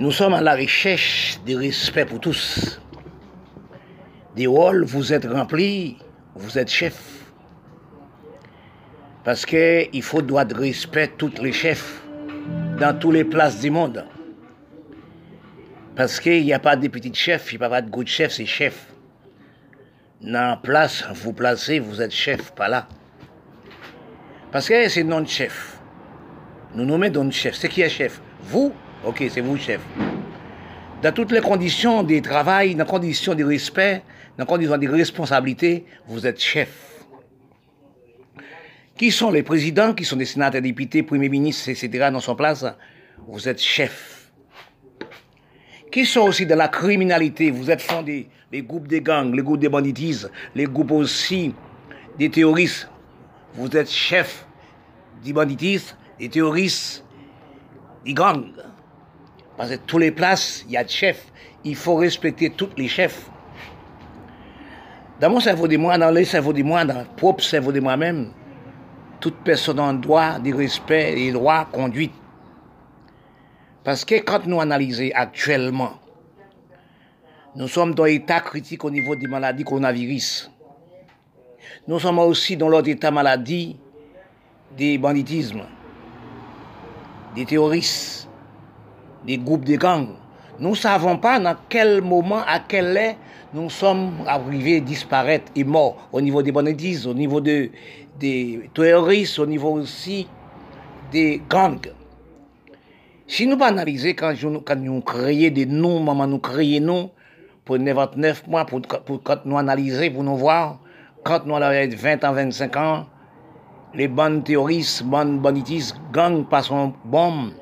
Nous sommes à la recherche du respect pour tous. Des rôles, vous êtes remplis, vous êtes chef. Parce qu'il faut droit de respect tous les chefs dans toutes les places du monde. Parce qu'il n'y a pas de petits chefs, il n'y a pas de gros chefs, c'est chef. Dans la place, vous placez, vous êtes chef, pas là. Parce que c'est non chef. Nous nommons non chef. C'est qui est chef? Vous Ok, c'est vous chef. Dans toutes les conditions de travail, dans les conditions de respect, dans les conditions de responsabilité, vous êtes chef. Qui sont les présidents, qui sont des sénateurs, députés, premiers ministres, etc. dans son place? Vous êtes chef. Qui sont aussi dans la criminalité? Vous êtes fondés les groupes de gangs, les groupes de banditisme, les groupes aussi des terroristes. Vous êtes chef du banditisme, des terroristes, des gangs. Parce que toutes les places, il y a des chefs. Il faut respecter tous les chefs. Dans mon cerveau de moi, dans le cerveau de moi, dans le propre cerveau de moi-même, toute personne a droit de respect et droit conduite. Parce que quand nous analysons actuellement, nous sommes dans l'état critique au niveau des maladies coronavirus. Nous sommes aussi dans l'autre état maladie des banditismes, des terroristes, des groupes de gangs. Nous ne savons pas dans quel moment, à quel heure, nous sommes arrivés disparaître et morts au niveau des banditismes, au niveau de, des terroristes, au niveau aussi des gangs. Si nous analyser quand, quand nous créons des noms, maman nous créons noms, pour 29 mois, pour, pour, quand nous analyser, pour nous voir, quand nous avons 20 ans, 25 ans, les bandes terroristes, bandes banditistes, gangs passent en bombe,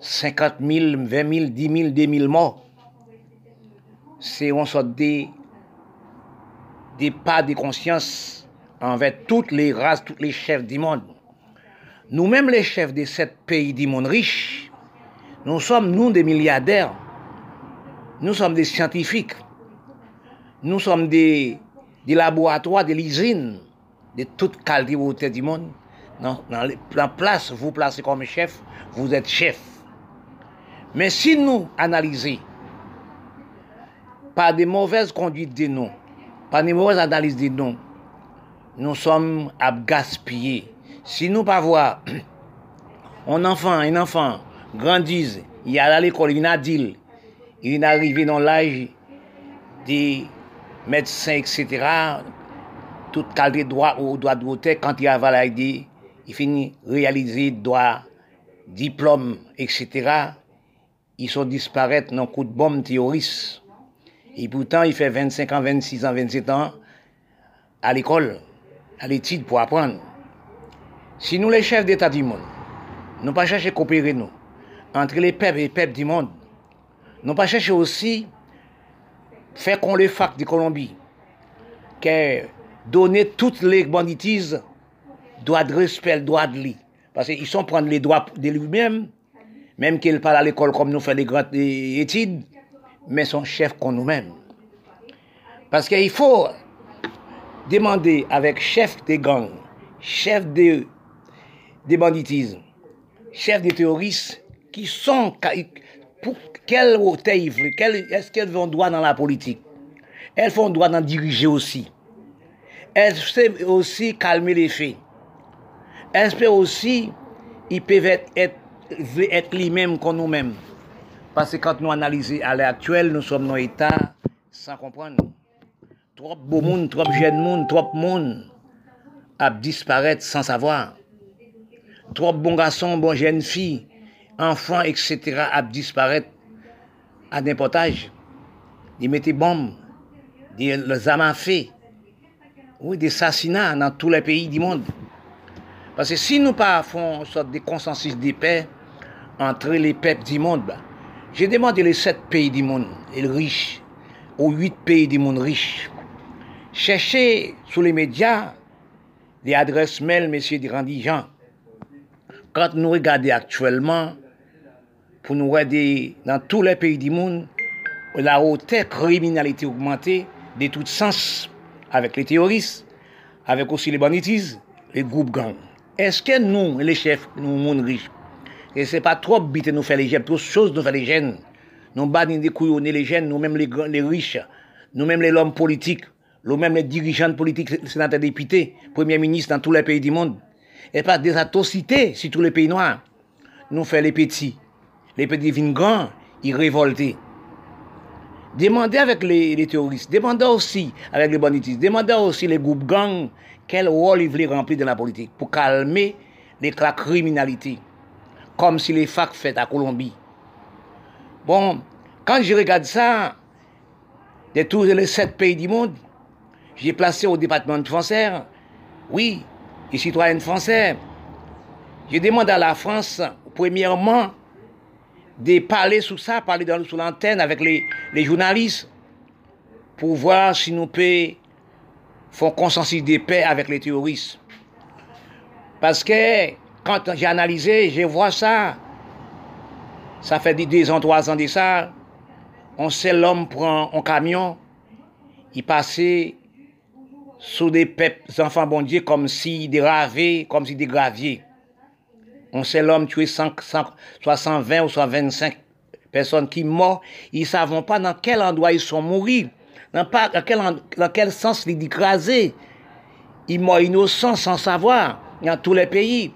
50 000, 20 000, 10 000, 2 000 morts. C'est une sorte de, pas de conscience envers toutes les races, tous les chefs du monde. Nous-mêmes, les chefs de sept pays du monde riche, nous sommes, nous, des milliardaires. Nous sommes des scientifiques. Nous sommes des, laboratoires, des usines de toute qualité du monde. Dans, la place, vous placez comme chef, vous êtes chef. Mais si nous analysons par des mauvaises conduites des noms, par des mauvaises analyses des noms, nous sommes à gaspiller. Si nous pas voir un enfant, un enfant grandisse, il a à l'école, il dit, il est arrivé dans l'âge des médecins, etc., toute qualité de droit ou droit de voter, quand il a validé, il finit réaliser droit, diplôme, etc., iso disparet nan kout bom teoris. E poutan, i fe 25 an, 26 an, 27 an, al ekol, al etid pou apran. Si nou le chef d'Etat di moun, nou pa chèche kopere nou, entre le pep et pep di moun, nou pa chèche osi, fè kon le fak di Kolombi, ke donè tout le banditiz, doa de respect, doa de li, parce y son prendre les droits de lui-même, même qu'il parle à l'école comme nous fait les grandes études, mais son chef qu'on nous-mêmes. Parce qu'il faut demander avec chef des gangs, chef des, des banditismes, chef des terroristes, qui sont, pour quel hôtel est-ce qu'elles vont droit dans la politique? Elles font droit dans diriger aussi. Elles savent aussi calmer les faits. Elles peuvent aussi, ils peuvent être, être, être les-mêmes que nous-mêmes. Parce que quand nous analysons à l'heure actuelle, nous sommes dans l'état sans comprendre. Trop beau monde, trop jeune monde, trop monde a disparaître sans savoir. Trop bon garçon, bon jeune fille, enfants, etc. a disparaître à n'importe âge. Ils mettaient bombes, des les à feu, oui, des assassinats dans tous les pays du monde. Parce que si nous pas faisons une sorte de consensus de paix entre les peuples du monde, bah, j'ai demandé les sept pays du monde, les riches, aux huit pays du monde riches, cherchez sur les médias des adresses mail, messieurs Randy Jean. Quand nous regardons actuellement, pour nous aider dans tous les pays du monde, la haute criminalité augmentée de tout sens avec les terroristes, avec aussi les banditismes, les groupes gangs. Est-ce que nous, les chefs, nous, monde riches, et c'est pas trop vite nous faire les jeunes, trop choses nous faire les jeunes, nous battons des couillonnés les jeunes, nous-mêmes les, riches, nous-mêmes les hommes politiques, nous-mêmes les dirigeants politiques, sénateurs, députés, premiers ministres dans tous les pays du monde. Et pas des atrocités sur tous les pays noirs. Nous faisons les petits. Les petits deviennent grands, ils révoltent. Demandez avec les, terroristes, demandez aussi avec les banditistes, demandez aussi les groupes gangs quel rôle ils voulaient remplir dans la politique pour calmer les, la criminalité, comme si les facs faites à Colombie. Bon, quand je regarde ça, de tous les sept pays du monde, j'ai placé au département français, oui, les citoyens français. Je demande à la France, premièrement, de parler sur ça, parler dans, sur l'antenne avec les, journalistes pour voir si nous pouvons faire consensus de paix avec les terroristes. Parce que quand j'ai analysé, je vois ça, ça fait deux ans, trois ans de ça, on sait l'homme prend un camion, il passait sous des peuples, enfants bon Dieu, comme si des comme si des graviers. On sait l'homme tué 120 ou 125 personnes qui morts. Ils ne savent pas dans quel endroit ils sont morts. Dans, quel, dans quel sens ils écrasés. Ils morts innocents sans savoir. Dans tous les pays.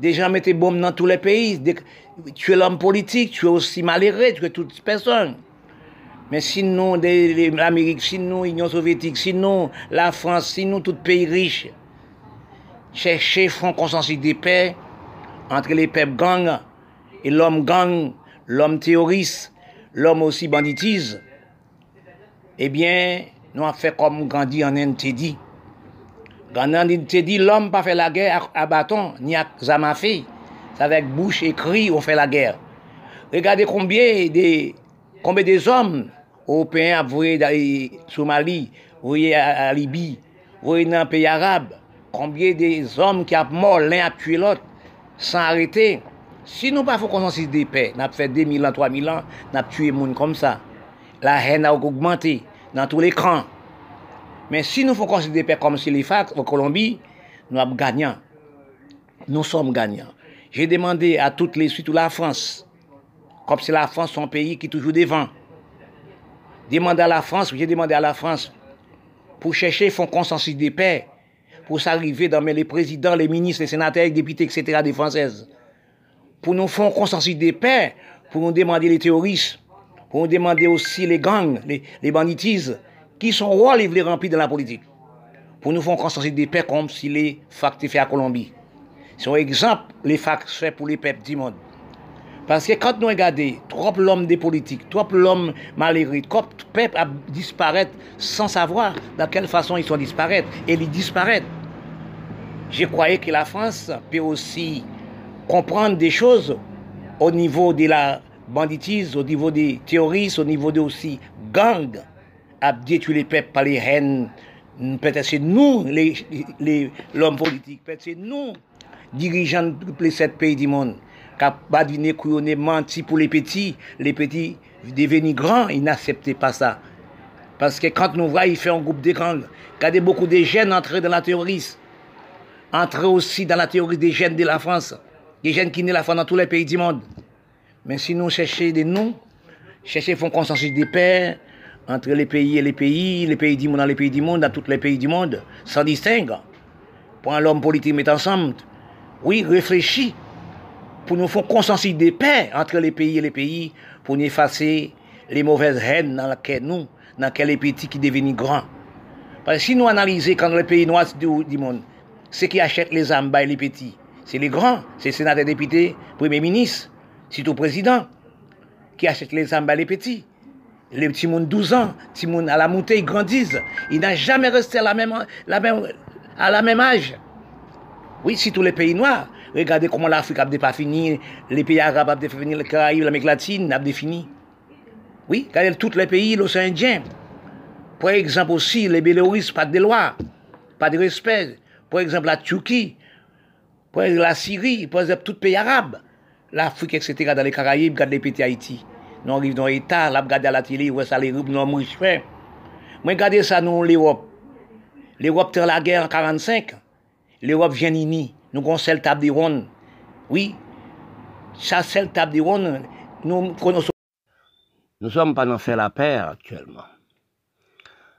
Des gens mettaient bombes dans tous les pays. Tu es l'homme politique, tu es aussi malheureux, tu es toutes les personnes. Mais sinon, l'Amérique, sinon l'Union soviétique, sinon la France, sinon tout pays riche, chercher font consensus de paix, entre les peuples gangs et l'homme gang, l'homme terroriste, l'homme aussi banditise, eh bien, nous avons fait comme Gandhi en Inde dit. Gandan te di l'om pa fe la ger a baton ni a zama fe. Sa vek bouch e kri ou fe la ger. Regade konbye de, konbye de zom Open ap vwe Soumali, vwe a Libi, vwe nan peyi Arab. Konbye de zom ki ap mor len ap tue lot, san arete. Si nou pa fò konsensis de pe, nap fè 2000 an, 3000 an, nap tue moun kom sa. La hen a ou kougmente nan tou l'ekran. Mais si nous faisons consensus de paix comme chez les FAC en Colombie, nous sommes gagnants. Nous sommes gagnants. J'ai demandé à toutes les, surtout la France, comme c'est la France, son pays qui est toujours devant. Demandez à la France, j'ai demandé à la France pour chercher un consensus de paix pour s'arriver dans les présidents, les ministres, les sénateurs, les députés, etc. des Françaises. Pour nous faire un consensus de paix, pour nous demander les terroristes, pour nous demander aussi les gangs, les, banditismes, qui sont rôle veulent remplir dans la politique. Pour nous faire un consensus de paix comme si les facts fait à Colombie. C'est un exemple, les facts fait pour les peuples du monde. Parce que quand nous regardons trop l'homme des politiques, trop l'homme malheureux, trop peuple a disparaître sans savoir de quelle façon ils sont disparaître. Et ils disparaissent. Je croyais que la France peut aussi comprendre des choses au niveau de la banditisme, au niveau des terroristes, au niveau de aussi gangs, ap ditu le pep pa le hen, petè se nou l'om politik, petè se nou dirijan ple set peyi di moun, kap badvine kouyone manti pou le peti, le peti deveni gran, inasepte pa sa. Paske kant nou vwa, y fe an goup de gang, kade beaucoup de jen entre dans la terroriste, entre aussi dans la terroriste de jen de la France, de jen ki ne la France dans tous les pays du monde. Men si nou chèche de nou, chèche fon konsensus de paix, entre les pays et les pays, les pays du monde dans les pays du monde, dans tous les pays du monde, sans distingue, pour un homme politique mettre ensemble, oui, réfléchis pour nous faire consensus de paix entre les pays et les pays, pour nous effacer les mauvaises haines dans lesquelles nous, dans lesquelles les petits qui deviennent grands. Parce que si nous analysons quand les pays noirs du monde, ceux qui achètent les armes, les petits, c'est les grands, c'est les sénateurs, députés, premiers ministres, au président qui achètent les armes, les petits. Les petits monde 12 ans, petits à la montée, ils grandissent. Ils n'ont jamais resté à la même, la à la même âge. Oui, si tous les pays noirs. Regardez comment l'Afrique a pas fini, les pays arabes ont fini, les Caraïbes, l'Amérique latine a fini. Oui, regardez tous les pays, l'océan Indien. Par exemple aussi, les Bélarusses, pas de loi, pas de respect. Par exemple, la Turquie, par exemple, la Syrie, par exemple, tout pays arabe, l'Afrique, etc., dans les Caraïbes, regarde les petits Haïti. Nous arrivons dans l'État, là, regarde à la télé, ouais, ça, les nous nous fait. Moi, regardez ça, nous, l'Europe. L'Europe, dans la guerre en 45. L'Europe vient nini. Nous avons celle table de ronde. Oui. Ça, celle table de ronde, nous connaissons. Nous sommes pas dans faire la paix actuellement.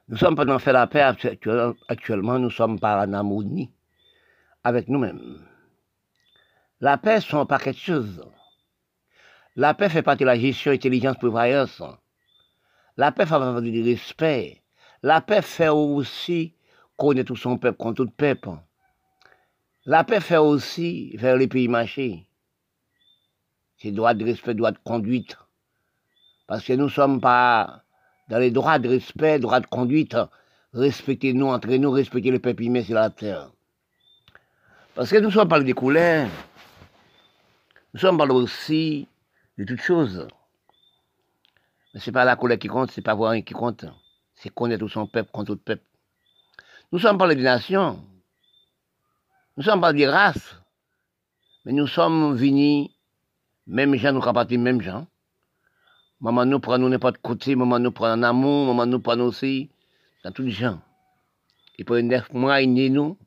Nous sommes pas dans faire la paix actuellement, nous sommes pas en harmonie avec nous-mêmes. La paix, sont pas quelque chose. La paix fait partie de la gestion intelligence prévoyance. La paix fait partie du respect. La paix fait aussi connaître tout son peuple contre tout peuple. La paix fait aussi vers les pays marchés. C'est droit de respect, droit de conduite. Parce que nous ne sommes pas dans les droits de respect, droits de conduite. Respectez-nous entre nous, respectez le peuple humain sur la terre. Parce que nous sommes pas des couleurs. Nous sommes pas aussi de toutes choses. Mais ce n'est pas la couleur qui compte, ce n'est pas voir qui compte. C'est connaître son peuple contre tout peuple. Nous sommes pas des nations. Nous sommes pas des races. Mais nous sommes venus, même gens, nous capables même gens. Maman nous prend nous n'importe côté, maman nous prend en amour, maman nous prend aussi dans tous les gens. Et pour neuf mois, il nous.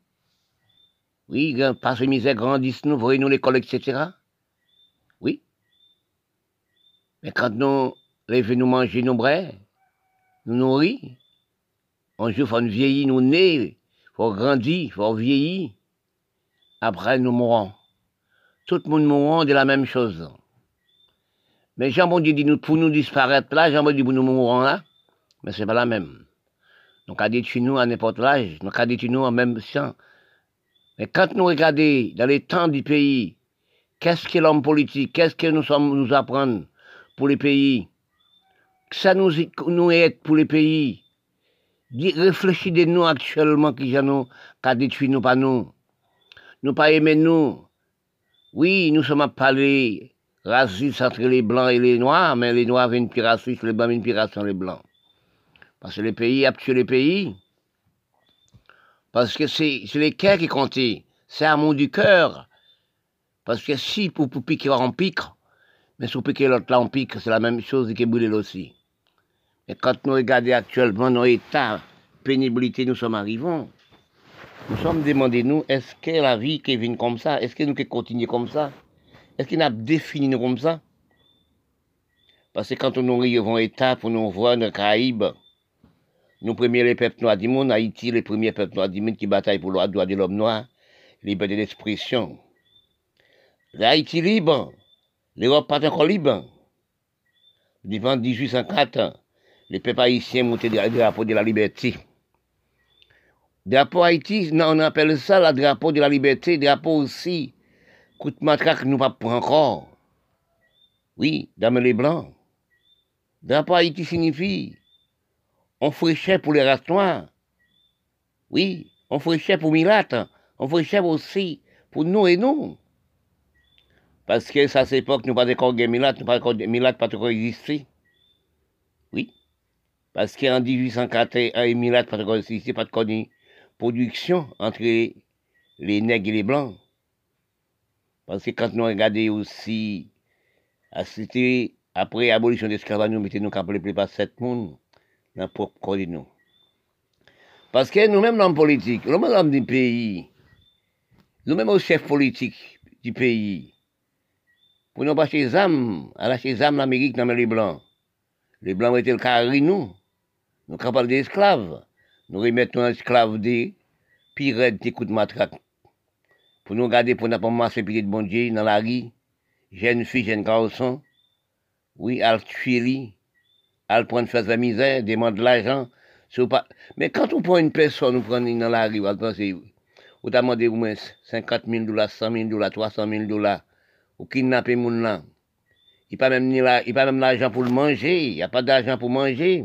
Oui, que misère grandissent nous, voyez nous l'école, etc. Oui. Mais quand nous levons nous manger nos bras, nous nourrir, un jour, il faut nous vieillir, nous il faut grandir, faut vieillir. Après, nous mourrons. Tout le monde mourra de la même chose. Mais Jean Dieu dit nous, pour nous disparaître là, Jean dit pour nous mourons là, mais c'est pas la même. Donc, à détruire nous à n'importe l'âge, donc à détruire nous en même temps. Mais quand nous regardons dans les temps du pays, qu'est-ce que l'homme politique, qu'est-ce que nous sommes nous apprendre? Pour les pays, que ça nous, nous aide pour les pays. Réfléchissez nous actuellement qui nous, qu'à détruire nous pas nous. Nous pas aimer nous. Oui, nous sommes à parler raciste entre les blancs et les noirs, mais les noirs viennent plus racistes, les blancs viennent plus racistes les blancs. Parce que les pays a tué les pays. Parce que c'est les cœurs qui comptent. C'est amour du cœur. Parce que si pour, pour piquer on pique, mais si pour piquer l'autre là on pique, c'est la même chose que brûler aussi. Et quand nous regardons actuellement nos états, pénibilité, nous sommes arrivés, nous sommes demandés, nous, est-ce que la vie qui vient comme ça, est-ce que nous qui continuer comme ça? Est-ce qu'il a défini comme ça? Parce que quand nous arrivons à état pour nous voir dans les Caraïbes, nous premiers les peuples noirs du monde, Haïti, les premiers peuples noirs du monde qui bataillent pour le droit de l'homme noir, liberté d'expression. L'Haïti libre, l'Europe pas encore libre. Devant 1804, les peuples haïtiens montaient le drapeau de la liberté. Drapeau Haïti, on appelle ça le drapeau de la liberté, drapeau aussi coup de matraque nous pas encore. Oui, dame les blancs. Drapeau Haïti signifie on ferait pour les races. Oui, on ferait pour Milat. On ferait aussi pour nous et nous. Parce que ça, c'est que nous pas encore Milat, nous pas encore Milat pas encore existé. Oui. Parce qu'en 1841, Milat pas encore existé, pas de production entre les nègres et les blancs. Parce que quand nous regardons aussi, après l'abolition de l'esclavage, nous mettons nous capable plus pas sept monde dans le propre de nous. Parce que nous-mêmes, l'homme politique, nous-mêmes, l'homme du pays, nous-mêmes, le chef politique du pays, pour nous passer les âmes, à lâcher les âmes l'Amérique dans les Blancs. Les Blancs étaient le carré, nous. Nous capables d'esclaves. Nous remettons esclaves des pirates des coups de matraque pour nous garder pour nous pas marcher de bon Dieu dans la rue, jeune fille, jeune garçon, oui, à tuer, à prendre faire de la misère, demande de l'argent. Mais quand on prend une personne, on prend dans la rue, on penser, on au moins 50 000 dollars, 100 000 dollars, 300 000 dollars, ou kidnapper mon là. Il n'y a pas même l'argent pour le manger, il n'y a pas d'argent pour manger.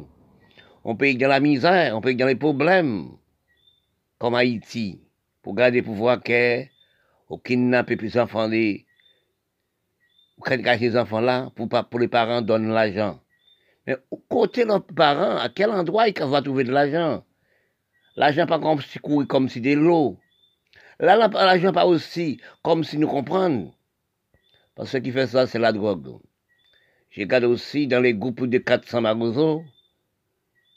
On paye dans la misère, on paye dans les problèmes, comme Haïti, pour garder pouvoir que ou kidnapper plus enfants les ou ces enfants là pour pas pour les parents donnent l'argent. Mais côté leurs parents à quel endroit ils vont trouver de l'argent? L'argent pas comme si courir comme si de l'eau là l'argent pas aussi comme si nous comprenons parce que ce qui fait ça c'est la drogue j'ai regardé aussi dans les groupes de 400 magosos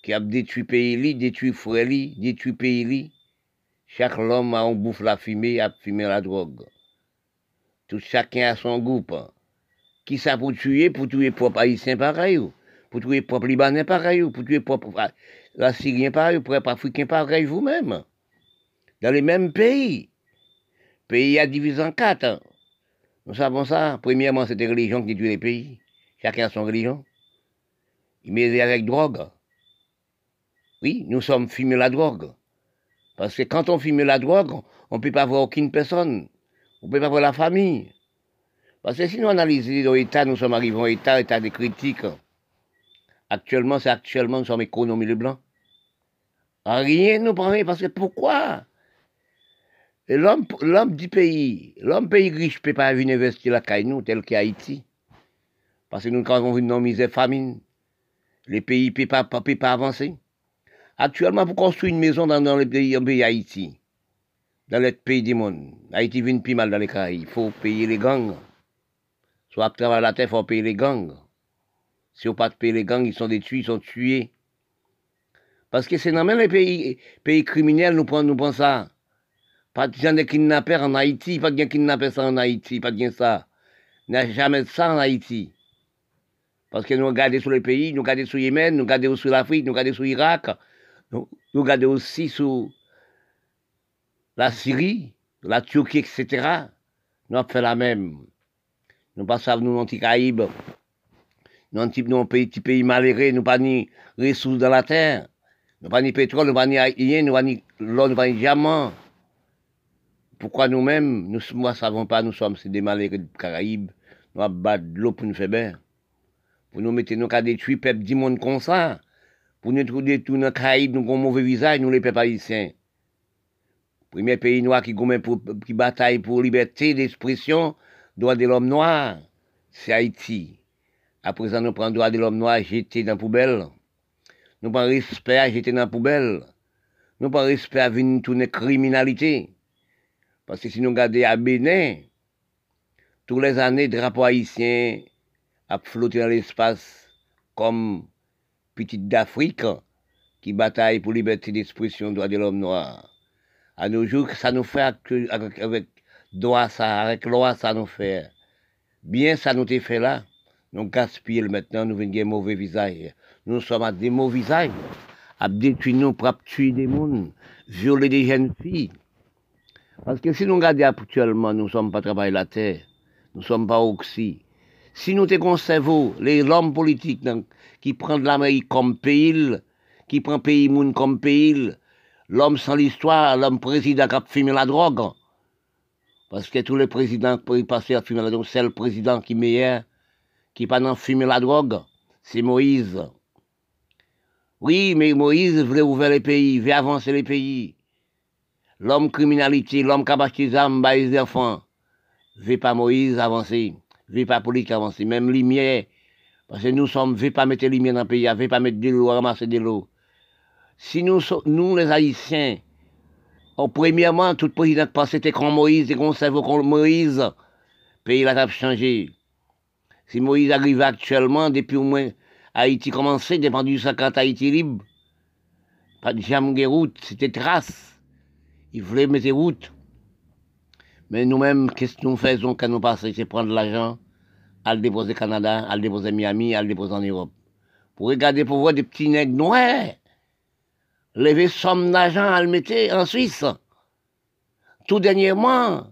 qui a détruit pays, détruit frère, détruit pays, chaque homme a un bouffe la fumée, a fumé la drogue. Tout chacun a son groupe. Qui ça pour tuer, pour tuer propre haïtien pareil. pour tuer propre Libanais pareil, ou? Pour tuer propre la Syrien pareil, ou? Propre Africain pareil vous-même. Dans les mêmes pays. Pays à divisé en quatre. Nous savons ça. Premièrement, c'est des religions qui tuent les pays. Chacun a son religion. Il met avec drogue. Oui, nous sommes fumés la drogue. Parce que quand on fume la drogue, on ne peut pas voir aucune personne. On ne peut pas voir la famille. Parce que si nous analysons l'État, nous sommes arrivés au État, État des critiques. Actuellement, c'est actuellement, nous sommes économie de blanc. Rien nous prend, parce que pourquoi L'homme, du pays, l'homme pays riche ne peut pas venir investir la caille nous, tel qu'Haïti. Parce que nous, quand on vit dans misère famine, les pays ne peuvent pas, pas avancer. Actuellement, pour construire une maison dans, le pays, pays Haïti, dans le pays du monde, Haïti vient plus mal dans les Caraïbes, il faut payer les gangs. Soit travers la terre, il faut payer les gangs. Si on pas payer les gangs, ils sont détruits, ils sont tués. Parce que c'est même les pays, pays criminels, nous prenons, nous ça. Pas de kidnappeurs en Haïti, pas de kidnappeurs en Haïti, pas de ça. Il n'y a jamais de ça en Haïti. Parce que nous regardons sur les pays, nous regardons sur Yémen, nous regardons sur l'Afrique, nous regardons sur l'Irak, nous, regardons aussi sur la Syrie, la Turquie, etc. Nous avons fait la même. Nous passons nous anti-Caïbes. Nous avons un pays, petit pays malheureux, nous pas ni ressources dans la terre. Nous pas ni pétrole, nous pas ni rien, nous pas ni nous pas ni diamant. Pourquoi nous-mêmes, nous ne savons pas, nous sommes des malheureux des Caraïbes, nous avons de l'eau pour nous faire bien. Pour nous mettre, nous qu'à détruire peuple du monde comme ça. Pour nous trouver tout dans Caraïbes, nous avons mauvais visage, nous les peuples haïtiens. Premier pays noir qui, pour, bataille pour liberté d'expression, droit de l'homme noir, c'est Haïti. À présent, nous prenons droit de l'homme noir jeté dans la poubelle. Nous prenons respect à jeter dans la poubelle. Nous prenons respect à venir tourner criminalité. Parce que si nous regardons à Bénin, tous les années, drapeau haïtien a flotté dans l'espace comme petite d'Afrique qui bataille pour liberté d'expression, droit de l'homme noir. À nos jours, ça nous fait avec, droit ça, avec loi, ça nous fait. Bien, ça nous fait là. Nous gaspillons maintenant, nous venons mauvais visage. Nous sommes à des mauvais visages, à détruire nous, pour tuer des gens, violer des jeunes filles. Parce que si nous regardons actuellement, nous ne sommes pas travailler la terre, nous ne sommes pas oxy. Si nous te conservons les hommes politiques qui prennent l'Amérique comme pays, qui prennent pays monde comme pays, l'homme sans l'histoire, l'homme président qui a fumé la drogue. Parce que tous les présidents qui passer à fumer la drogue, c'est le président qui meilleur, qui pas dans fumer la drogue, c'est Moïse. Oui, mais Moïse voulait ouvrir les pays, veut avancer les pays l'homme criminalité, l'homme qui a les les enfants, veut pas Moïse avancer, veut pas politique avancer, même lumière, parce que nous sommes, veut pas mettre lumière dans le pays, veut pas mettre de l'eau, ramasser de l'eau. Si nous, nous les Haïtiens, au premièrement, tout président qui passait était comme Moïse et qu'on savait comme Moïse, le pays a changé. Si Moïse arrive actuellement, depuis au moins Haïti commençait, dépend du 50 Haïti libre, pas de jamais route, c'était trace. Il voulait mettre des routes. Mais nous-mêmes, qu'est-ce que nous faisons quand nous passons C'est prendre l'argent, à le déposer au Canada, à le déposer Miami, à le déposer en Europe. Pour regarder, pour voir des petits nègres noirs, lever somme d'argent à le mettre en Suisse. Tout dernièrement,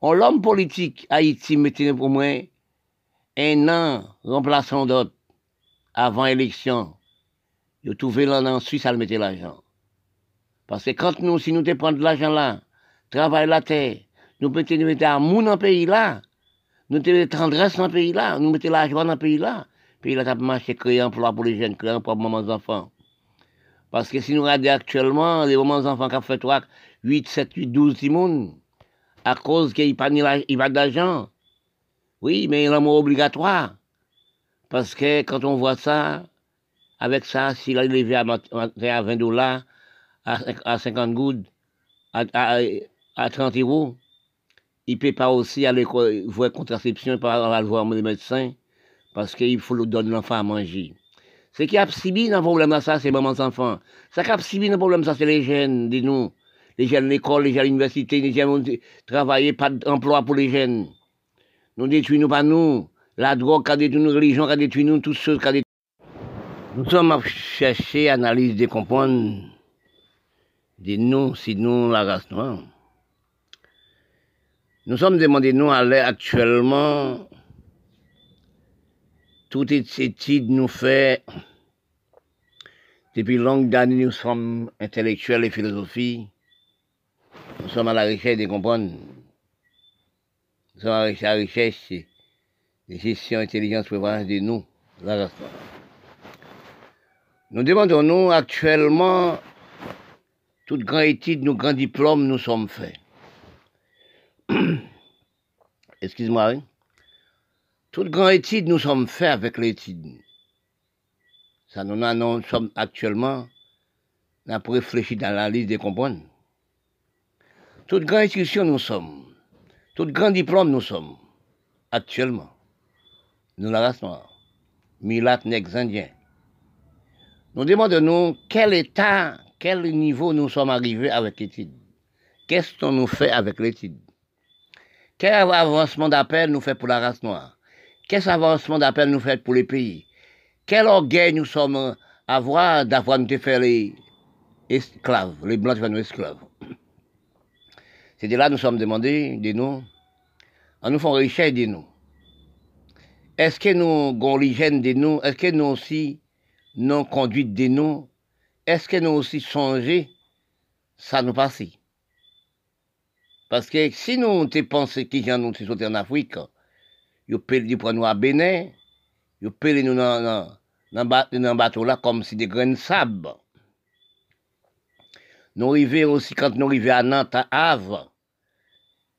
on l'homme politique, Haïti mettait au moins un an remplaçant d'autres avant l'élection. Il a trouvé l'an en Suisse à le mettre l'argent. Parce que quand nous, si nous te prenons de l'argent là, travail la terre, nous pouvons mettre amour dans le pays là, nous te tendresse dans le pays là, nous mettons l'argent dans le pays là, puis là, ça marcher, créer emploi pour les jeunes, créer emploi pour les enfants. Parce que si nous regardons actuellement, les moments enfants qui ont fait 3, 8, 7, 8, 12 timons, à cause qu'ils n'ont pas d'argent. Oui, mais l'amour obligatoire. Parce que quand on voit ça, avec ça, s'il a élevé à 20 dollars, à, 50 gouttes, à, à, 30 euros. Il ne peut pas aussi aller voir contraception, pas aller voir les médecins, parce qu'il faut lui donner l'enfant à manger. Ce qui a subi dans le problème ça, c'est maman enfants. Ce qui a subi dans le problème ça, c'est les jeunes, dis-nous. Les jeunes de l'école, les jeunes de l'université, les jeunes qui travaillent, pas d'emploi pour les jeunes. Nous détruisons pas nous. La drogue qui a détruit nous, la religion qui a détruit nous, toutes choses qui a détruit Nous sommes à chercher, analyse, décomprendre de nous, si nous, la race noire. Nous sommes demandés, nous, à l'heure actuellement, toute étude nous fait, depuis longue années, nous sommes intellectuels et philosophies, nous sommes à la recherche de comprendre, nous sommes à la recherche de gestion, intelligence, prévalence de nous, la race noire. Nous demandons-nous actuellement, toute grande étude, nos grands diplômes, nous sommes faits. Excuse-moi, oui. Toute grande étude, nous sommes faits avec l'étude. Ça nous, sommes actuellement, nous avons réfléchi dans la liste des comprendre. Toute grande institution, nous sommes. Tout grand diplôme, nous sommes. Actuellement. Nous, la race noire. Milat, nègres, indiens. Nous demandons quel état, quel niveau nous sommes arrivés avec l'étude? Qu'est-ce qu'on nous fait avec l'étude? Quel avancement d'appel nous fait pour la race noire? Quel avancement d'appel nous fait pour les pays? Quel orgueil nous sommes avoir d'avoir nous fait les esclaves, les blancs nous esclaves? C'est de là que nous sommes demandés de nous, en nous font richesse de nous. Est-ce que nous avons l'hygiène de nous Est-ce que nous aussi non conduite de nous, est-ce que nous aussi changé, ça nous passe Parce que si nous avons pensé que gens nous sommes en Afrique, ils peuvent prendre nous à Bénin, ils peuvent nous dans un bateau là comme si des grains de sable. Nous arrivons aussi, quand nous arrivons à Nantes, à Havre,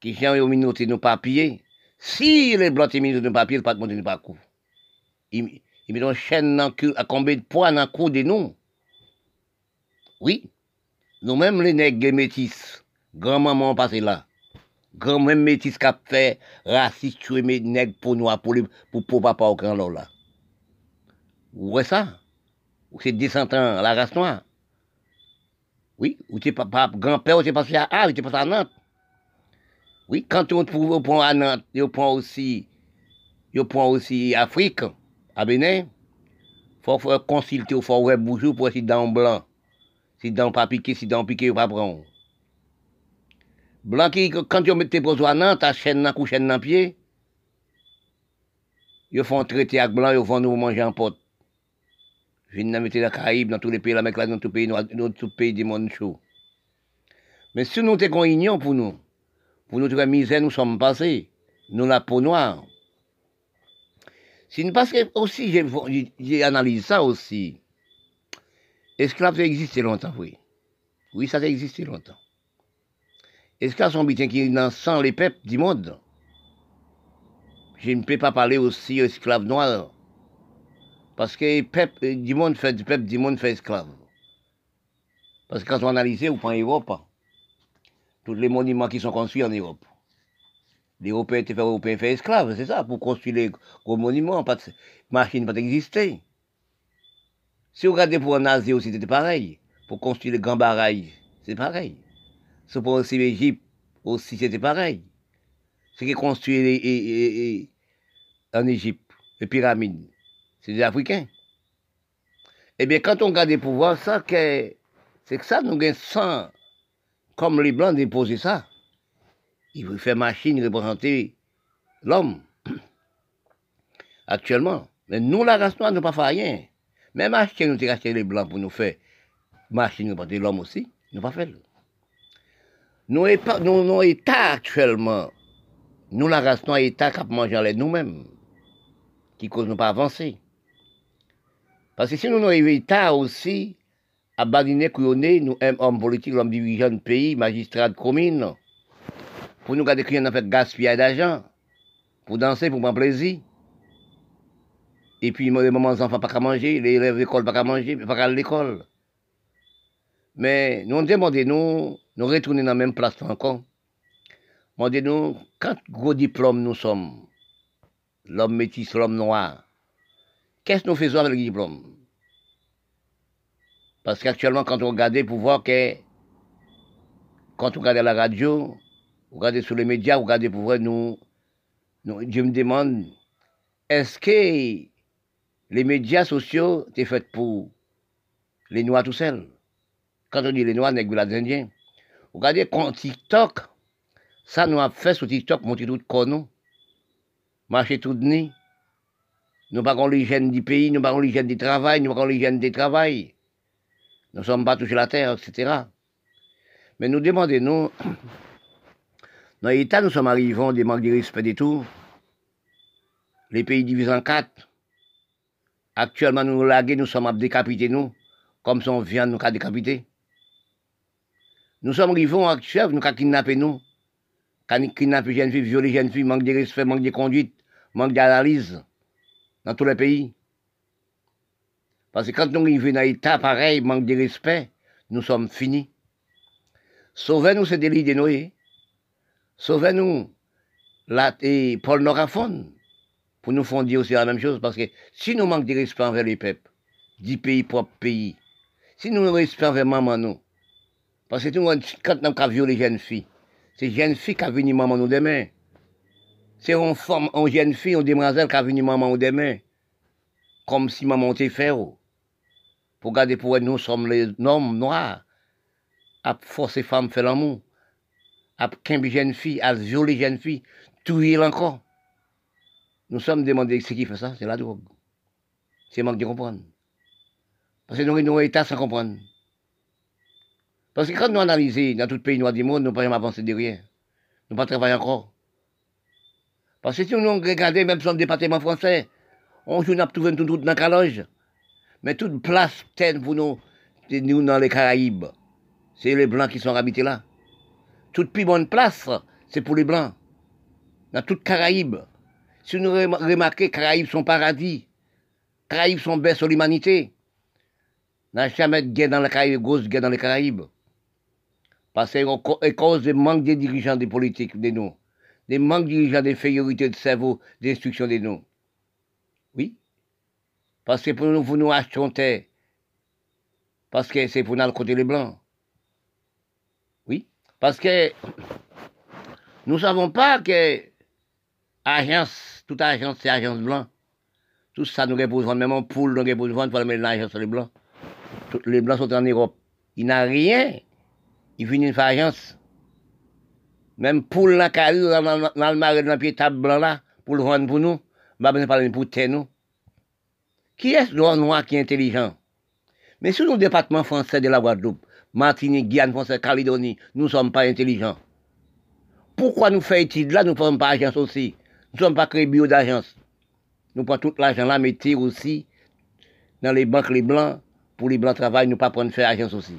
qui gens ont mis nos papiers, si les blancs ont mis nos papiers, ils ne pas monter nos parcours. Il met une chaîne à combien de poids dans le cou de nous? Oui, nous-mêmes les nègres métis, grand-maman passé là. Grand-même métis qui a fait raciste, tuer mes nègres pour nous, pour, pour, pour papa au grand là. Voyez ça? C'est descendant la race noire? Oui, ou c'est papa, grand-père, ou c'est passé à Ah, ou c'est passé à Nantes? Oui, quand on trouve au à Nantes, on prend aussi, on prend aussi Afrique. À Bénin, faut, faut consulter, faut ouais bonjour pour si dents blanc. Si dents pas piqué, si dents piqué, pas prendre. Blanc qui, quand tu mets tes à Nantes, ta chaîne dans couche dans pied, ils font traiter avec blanc, ils font nous manger en pote. Je viens mettre la Caraïbe, dans tous les pays, l'Amérique dans tous les pays, dans tous les pays du monde chaud. Mais si nous sommes union pour nous, pour notre misère, nous sommes passés, nous la peau noire, parce que aussi, j'ai analysé ça aussi. Esclaves, ça existé longtemps, oui. Oui, ça a existé longtemps. Esclaves sont bien qui dans sang les peuples du monde. Je ne peux pas parler aussi esclaves noirs. Parce que peuple du monde fait du peuple du monde fait esclave. Parce que quand on analyse, on prend Europe. Tous les monuments qui sont construits en Europe. Les Européens étaient fait, fait esclaves, c'est ça, pour construire les gros monuments, pas de machine pas exister. Si vous regardez pour en Asie aussi, c'était pareil. Pour construire les grands barrages, c'est pareil. Si pour aussi l'Égypte aussi, c'était pareil. Ce qui construit en Égypte, les pyramides, c'est des Africains. Eh bien, quand on regarde pour voir ça, c'est que ça, nous gagnons sans, comme les Blancs déposer ça. Il veut faire machine représenter l'homme. Actuellement. Mais nous, la race noire, nous pas fait rien. Même acheter, nous acheté les blancs pour nous faire machine représenter l'homme aussi. Nous pas fait. Nous, nous, nous, État actuellement, nous, la race noire, État qui manger nous-mêmes, qui cause nous pas avancer. Parce que si nous, nous État aussi, à badiner, nous, hommes politiques, l'homme dirigeant de pays, magistrat de commune, pour nous garder y a fait gaspillage d'argent, pour danser, pour prendre plaisir. Et puis, les mamans, les enfants pas qu'à manger, les élèves d'école pas qu'à manger, pas qu'à l'école. Mais nous demandons, nous, nous retourner dans la même place encore. Demandez-nous, quand gros diplôme nous sommes, l'homme métis, l'homme noir, qu'est-ce que nous faisons avec le diplôme Parce qu'actuellement, quand on regarde pour voir que, quand on regarde la radio, regardez sur les médias, regardez pour voir nous, je me demande, est-ce que les médias sociaux étaient faits pour les Noirs tout seuls. Quand on dit les Noirs, les Indiens? Regardez, quand TikTok, ça nous a fait sur TikTok, monter tout nous. Marcher tout de nuit. Nous pas l'hygiène du pays, nous pas l'hygiène du travail, nous pas l'hygiène du travail. Nous ne sommes pas touchés la terre, etc. Mais nous demandons, dans l'État, nous sommes arrivés, des manques de respect des tout. Les pays divisés en quatre. Actuellement, nous lagués, nous sommes à décapiter, nous, comme si on vient nous décapiter. Nous sommes arrivés en actuel, nous avons kidnappé nous. Quand kidnapper jeunes filles, violer jeunes filles, manque de respect, manque de conduite, manque d'analyse dans tous les pays. Parce que quand nous arrivons dans un état pareil, manque de respect, nous sommes finis. Sauvez-nous ce délit de Noé. Sauvez-nous la, Norafon pour nous faire dire aussi la même chose. Parce que si nous manquons de respect envers les peuples, du pays, propre pays, si nous respect envers maman, nous, parce que quand nous avons violé les jeunes filles, c'est jeune fille qui a venu maman nous demain. C'est une femme, une jeune fille, une demoiselle qui a venu maman nous demain. Comme si maman était fait. Oh. Pour garder pour nous sommes les hommes noirs. À forcer femmes faire l'amour. À qu'un jeune fille, à violer jeune fille, tuer encore. Nous sommes demandés ce qui fait ça, c'est la drogue. C'est manque de comprendre. Parce que nous sommes état sans comprendre. Parce que quand nous analysons dans tout pays noir du monde, nous ne pouvons pas avancer de rien. Nous ne pas travailler encore. Parce que si nous regardons même sur le département français, on joue à trouver tout, tout dans la loge. Mais toute place telle pour nous, nous dans les Caraïbes. C'est les Blancs qui sont habités là. Toute plus bonne place, c'est pour les Blancs. Dans toute Caraïbes. Si nous remarquons, Caraïbes sont paradis. Caraïbes sont belles sur l'humanité. N'a jamais de guerre dans les Caraïbes, grosse guerre dans les Caraïbes. Parce que cause du manque des dirigeants des politiques de nous, des manques de dirigeants des féorités de cerveau, d'instruction de nous. Oui? Parce que pour nous, vous nous achetons Parce que c'est pour nous le côté les blancs. Oui? Parce que nous ne savons pas que agence, toute agence, c'est agence blanc. Tout ça nous repose même en poule, nous repose pour mettre l'agence sur les blancs. les blancs sont en Europe. Il n'a rien il finit une agence. Même pour la carrière, dans le marais, dans le pied table blanc là, pour le vendre pour nous, bah, ben, pour nous. Qui est ce noir qui est intelligent? Mais sur le département français de la Guadeloupe, Martinique, Guyane français, Calédonie, nous ne sommes pas intelligents. Pourquoi nous faisons études là, nous ne faisons pas agence aussi? Nous ne sommes pas créés bio d'agence. Nous prenons tout l'argent là, mettons aussi dans les banques les blancs, pour les blancs travaillent, nous ne pas prendre faire agence aussi.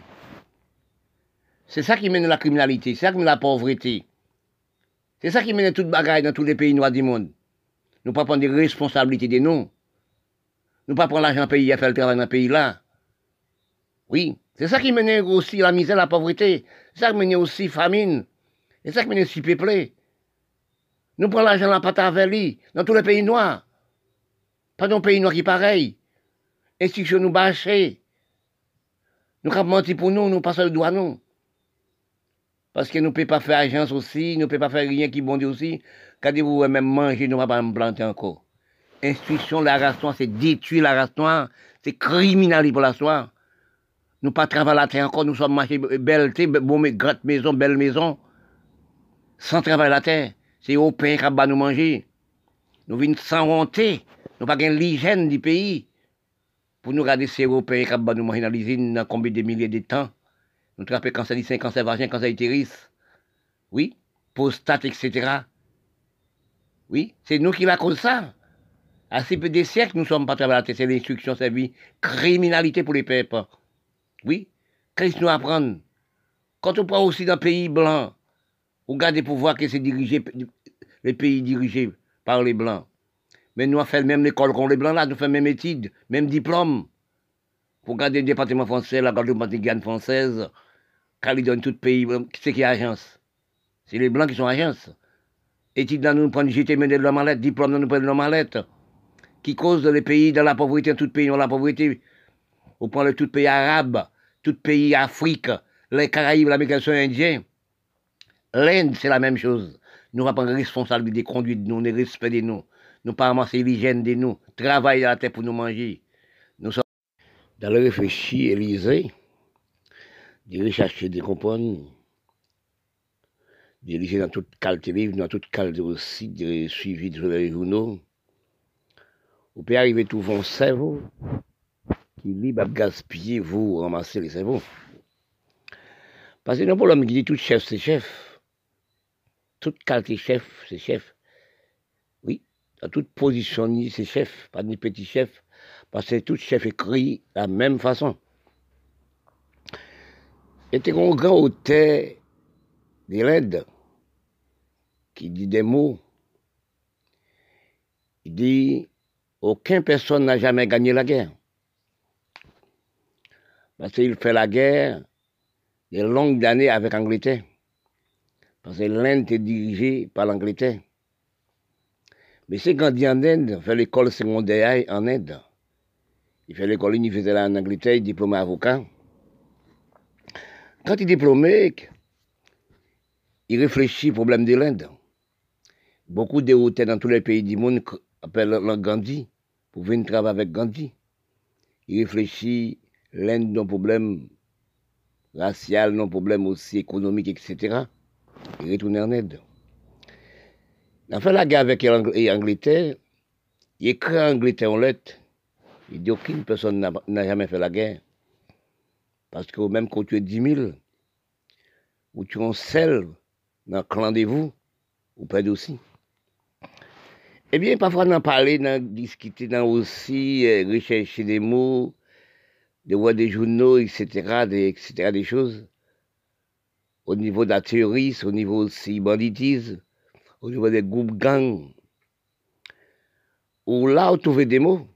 C'est ça qui mène la criminalité, c'est ça qui mène la pauvreté. C'est ça qui mène toute bagaille dans tous les pays noirs du monde. Nous pas prendre des responsabilités de nous. Nous pas prendre l'argent pays à faire le travail dans le pays là. Oui, c'est ça qui mène aussi la misère, la pauvreté. C'est ça qui mène aussi la famine. C'est ça qui mène aussi peuplé. Nous prenons l'argent là, pas dans tous les pays noirs. Pas dans un pays noir qui pareil. Institution nous bâcher. Nous avons menti pour nous, nous passons le doigt nous. Parce que nous ne pouvons pas faire agence aussi, nous ne pouvons pas faire rien qui bondit aussi. Quand vous même manger, nous ne pouvons pas me planter encore. Instruction, la race noire, c'est détruire la race noire, c'est criminaliser pour la soie. Nous pas travailler la terre encore, nous sommes marchés belle, bon, gratte maison, belle maison, sans travailler la terre. C'est au pays qui va nous manger. Nous venons sans honter, nous pas l'hygiène du pays. Pour nous regarder ces Européens qui va nous manger dans l'usine, dans combien de milliers de temps. Nous trappons cancer du sein, cancer vagin, cancer utérus. Oui, prostate, etc. Oui, c'est nous qui la cause ça. À ces peu des siècles, nous sommes pas travaillés, c'est l'instruction servie, criminalité pour les peuples. Oui, que nous apprendre Quand on prend aussi dans pays blanc, on garde pour voir que c'est dirigé, les pays dirigés par les blancs. Mais nous avons fait même l'école qu'on les blancs là, nous faisons même études, même diplôme. Pour garder le département français, la Guadeloupe, française, donne tout pays, c'est qui est agence? C'est les Blancs qui sont agence. Études dans nous prendre jeter de la mallette, diplôme dans nous prendre la mallette. Qui cause les pays dans la pauvreté, tout pays dans la pauvreté. On prend le tout pays arabe, tout pays Afrique, les Caraïbes, l'Amérique indien. L'Inde, c'est la même chose. Nous avons prendre responsabilité, conduite de nous, le respect de nous. nous pas ramasser l'hygiène de nous, travailler dans la terre pour nous manger. Nous sommes dans le réfléchi, Élysée, de rechercher des comprendre, de lire dans toute qualité livre, dans toute qualité aussi, de suivi sur les journaux. Vous pouvez arriver tout vos cerveau, qui lit, va gaspiller, vous ramasser les cerveaux. Parce que le problème qui dit tout chef, c'est chef. Toute qualité chef, c'est chef. Oui, dans toute position, c'est chef, pas ni petit chef. Parce que tout chef écrit de la même façon. Il était un grand auteur de l'Inde qui dit des mots. Il dit aucune personne n'a jamais gagné la guerre. Parce qu'il fait la guerre des longues années avec l'Angleterre. Parce que l'Inde est dirigée par l'Angleterre. Mais c'est Gandhi en Inde, fait l'école secondaire en Inde. Il fait l'école universitaire en Angleterre, il diplômé avocat. Quand il est diplômé, il réfléchit au problème de l'Inde. Beaucoup de hôtels dans tous les pays du monde appellent Gandhi pour venir travailler avec Gandhi. Il réfléchit l'Inde nos problème racial, nos problèmes aussi économiques, etc. Il retourne en Inde. Il a fait la guerre avec l'Angleterre. Il écrit en Angleterre en lettre. Il dit aucune personne n'a jamais fait la guerre. Parce que même quand tu es 10 000, ou tu es seul dans le clan de vous, vous perdez aussi. Eh bien, parfois, on en parler, on discuter, on aussi euh, rechercher des mots, de voir des journaux, etc., etc., des choses. Au niveau de la théorie, au niveau aussi banditisme, au niveau des groupes gangs. Où là, on trouve des mots.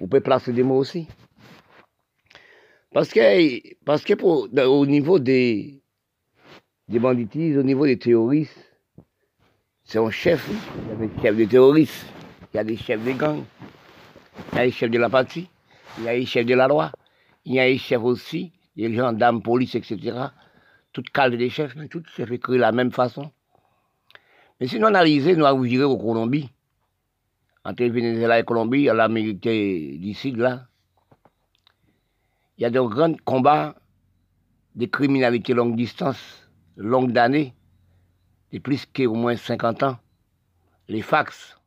On peut placer des mots aussi. Parce que, parce que au niveau des, des banditismes, au niveau des terroristes, c'est un chef. Il y a des chefs de terroristes, il y a des chefs de gangs, il y a des chefs de la partie, il y a des chefs de la loi, il y a des chefs aussi, des gendarmes, police, etc. Toutes calmes des chefs, mais tous chefs écrits de la même façon. Mais si nous analysons, nous avons au Colombie. Entre Venezuela et Colombie, a l'Amérique d'ici, là. Il y a de grands combats de criminalité longue distance, longue d'années de plus qu'au moins 50 ans, les fax,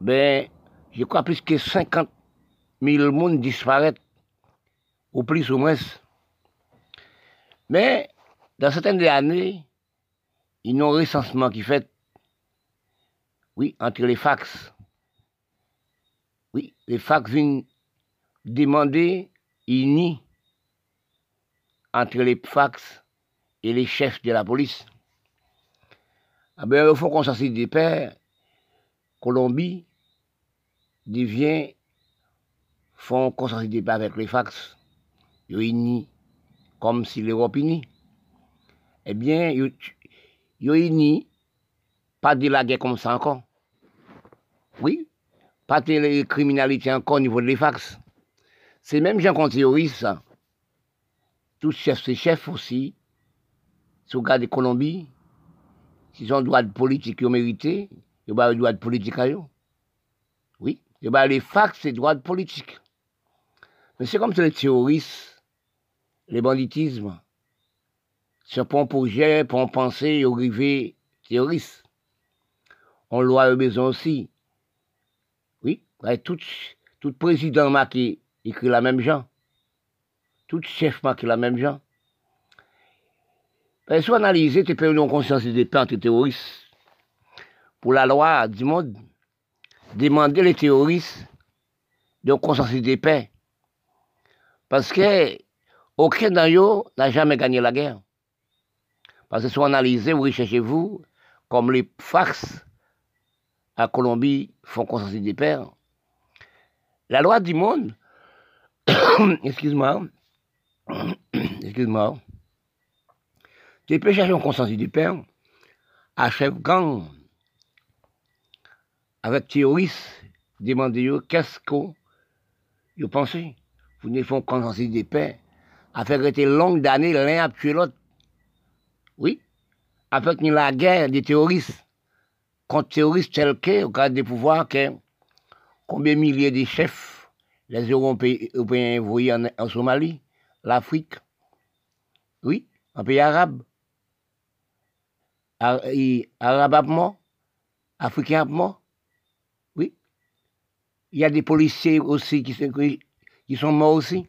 ben, je crois plus que 50 000 monde disparaissent, ou plus ou moins. Mais, dans certaines années, il y a un recensement qui fait, oui, entre les fax. Oui, les fax viennent demander, ils entre les fax et les chefs de la police. Ah ben, il faut qu'on s'assure des pères. Colombie devient, font consensus pères avec les fax. Ils comme si l'Europe unie. Eh bien, ils unis, pas de la guerre comme ça encore. Oui, pas de la criminalité encore au niveau des fax. C'est même gens qu'on théorise ça. Tous chefs, c'est chefs aussi, si vous regardez Colombie, s'ils ont droit de politique, ils ont mérité, ils ont droit de politique à eux. Oui, les facs, c'est droit de politique. Mais c'est comme ça les terroristes, les banditismes. Pour un projet, pour un pensée, ils arrivent terroristes. On loi besoin aussi. Oui, tout, tout président qui écrit la même genre. Tout chef qui la même genre. Ben, soit analyser, tu peux conscience des plans terroristes. Pour la loi du monde, demander les terroristes de conscience des paix. Parce que aucun d'entre n'a jamais gagné la guerre. Parce que soit analysé, vous recherchez-vous, comme les fax à Colombie font consensus des pères. La loi du monde, excuse-moi, excuse-moi, tu peux chercher un consensus du père à chef gang avec terroristes, demander qu'est-ce que vous pensez. Vous ne font consensus des pères faire rester longue d'années l'un à tuer l'autre. Oui, avec la guerre des terroristes. Contre terroristes tels que, au cas des pouvoirs, que combien de milliers de chefs les Européens envoyés en, en Somalie, l'Afrique, oui, un pays arabe, arabe mort, africain mort, oui. Il y a des policiers aussi qui sont, qui sont morts aussi.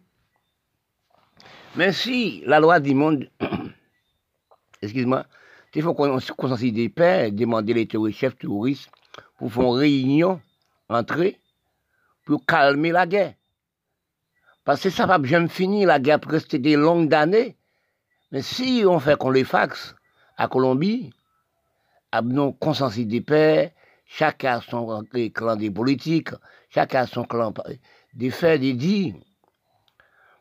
Mais si la loi du monde, excuse-moi, il faut qu'on consensus des pères, demander les chefs touristes pour faire une réunion entre eux pour calmer la guerre. Parce que ça va jamais finir, la guerre rester des longues années. Mais si on fait qu'on les fax à Colombie, à nos consensus des pères, chacun a son clan des politiques, chacun a son clan des faits, des dits.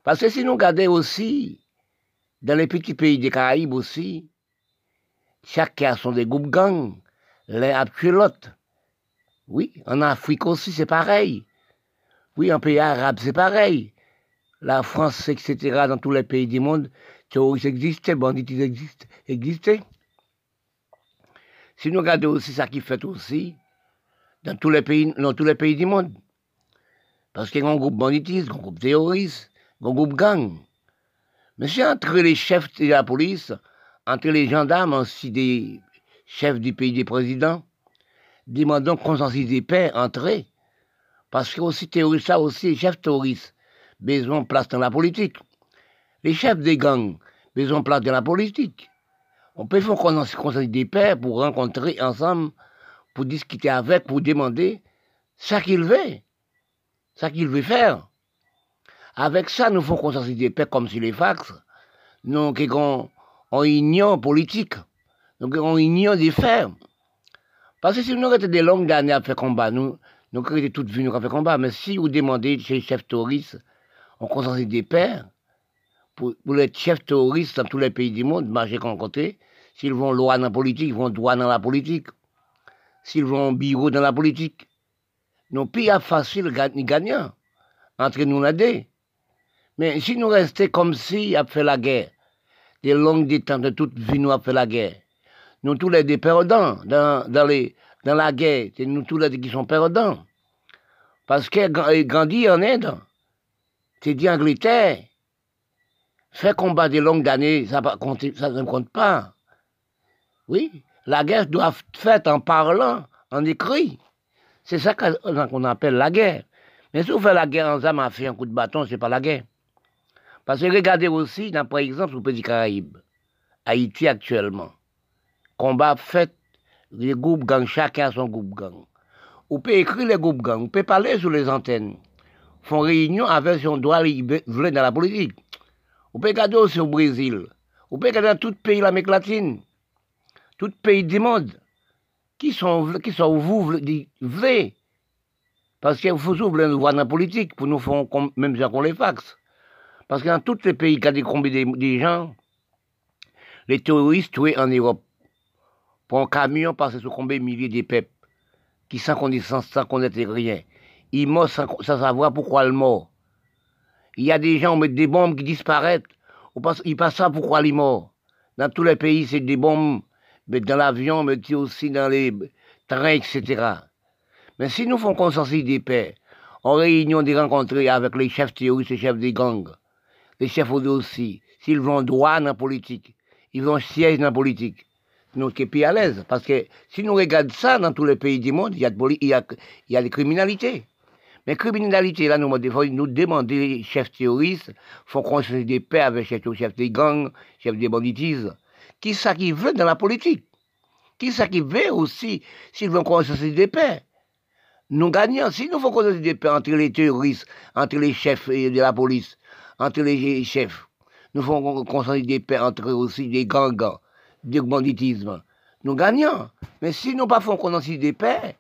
Parce que si nous regardons aussi, dans les petits pays des Caraïbes aussi, chacun sont des groupes gangs, l'un a. Oui, en Afrique aussi, c'est pareil. Oui, en pays arabe, c'est pareil. La France, etc., dans tous les pays du monde, terroristes existaient, bandits existaient. Si nous regardons aussi ça qui fait aussi, dans tous les pays, dans tous les pays du monde. Parce qu'il y a un groupe banditisme, un groupe terroriste, un groupe gang. Mais c'est entre les chefs de la police, entre les gendarmes ainsi des chefs du pays des présidents, demandons consensus des paix entre eux. Parce que aussi terroristes, ça aussi, les chefs terroristes, besoin place dans la politique. Les chefs des gangs, besoin place dans la politique. On peut faire consensus des paix pour rencontrer ensemble, pour discuter avec, pour demander ce qu'il veut, ce qu'il veut faire. Avec ça, nous faisons consensus des paix comme sur les fax. Nous, on ignore politique. Donc, on ignore des faits. Parce que si nous étions des longues années à faire combat, nous, nous étions toutes venues à faire combat. Mais si vous demandez chez les chefs terroristes, on concentre des pères, pour, les chefs terroristes dans tous les pays du monde, marcher qu'en côté, s'ils vont loi dans la politique, ils vont droit dans la politique. S'ils vont bureau dans la politique. Nos pays facile gagnant entre nous et Mais si nous restons comme si a fait la guerre, des longues détentes de toute vie, nous avons fait la guerre. Nous tous les des perdants dans, dans, les, dans la guerre. C'est nous tous les qui sont perdants. Parce que Gandhi en Inde, c'est dit Angleterre, fait combat des longues années, ça, ça ne compte pas. Oui, la guerre doit être faite en parlant, en écrit. C'est ça qu'on appelle la guerre. Mais si vous faites la guerre en âme à faire un coup de bâton, c'est pas la guerre. Parce que regardez aussi, dans, par exemple, au Petit Caraïbe, Haïti actuellement, combat fait, les groupes gang, chacun son groupe gang. On peut écrire les groupes gang, on peut parler sur les antennes, font réunion avec son droit venir dans la politique. On peut regarder aussi au Brésil, on peut regarder dans tout pays de l'Amérique latine, tout pays du monde, qui sont, qui sont vous, vrais. Parce qu'il faut ouvrir nous voir dans la politique pour nous faire même si on les fax. Parce que dans tous les pays qui ont décombé des, gens, les terroristes tués en Europe, pour un camion passer sur combien de milliers de peuples, qui sans connaissance, sans connaître rien. Ils meurent sans, savoir pourquoi ils meurent. Il y a des gens, qui mettent des bombes qui disparaissent. Ils passent ça pourquoi ils meurent. Dans tous les pays, c'est des bombes, mais dans l'avion, mais aussi dans les trains, etc. Mais si nous faisons consensus des paix, en réunion des rencontres avec les chefs terroristes et les chefs des gangs, les chefs aussi, s'ils vont droit dans la politique, ils vont siège dans la politique, nous sommes plus à l'aise. Parce que si nous regardons ça dans tous les pays du monde, il y a, des criminalités. Mais criminalité, là, nous, nous demandons chefs terroristes, font construire des paix avec les chefs des gangs, chefs des banditismes. Qui ça qui veut dans la politique? Qui ça qui veut aussi s'ils veulent construire des paix? Nous gagnons. Si nous faisons construire des paix entre les terroristes, entre les chefs de la police, entre les chefs. Nous faisons construire des paix entre aussi des gangs, du banditisme. Nous gagnons. Mais si nous ne faisons pas des paix,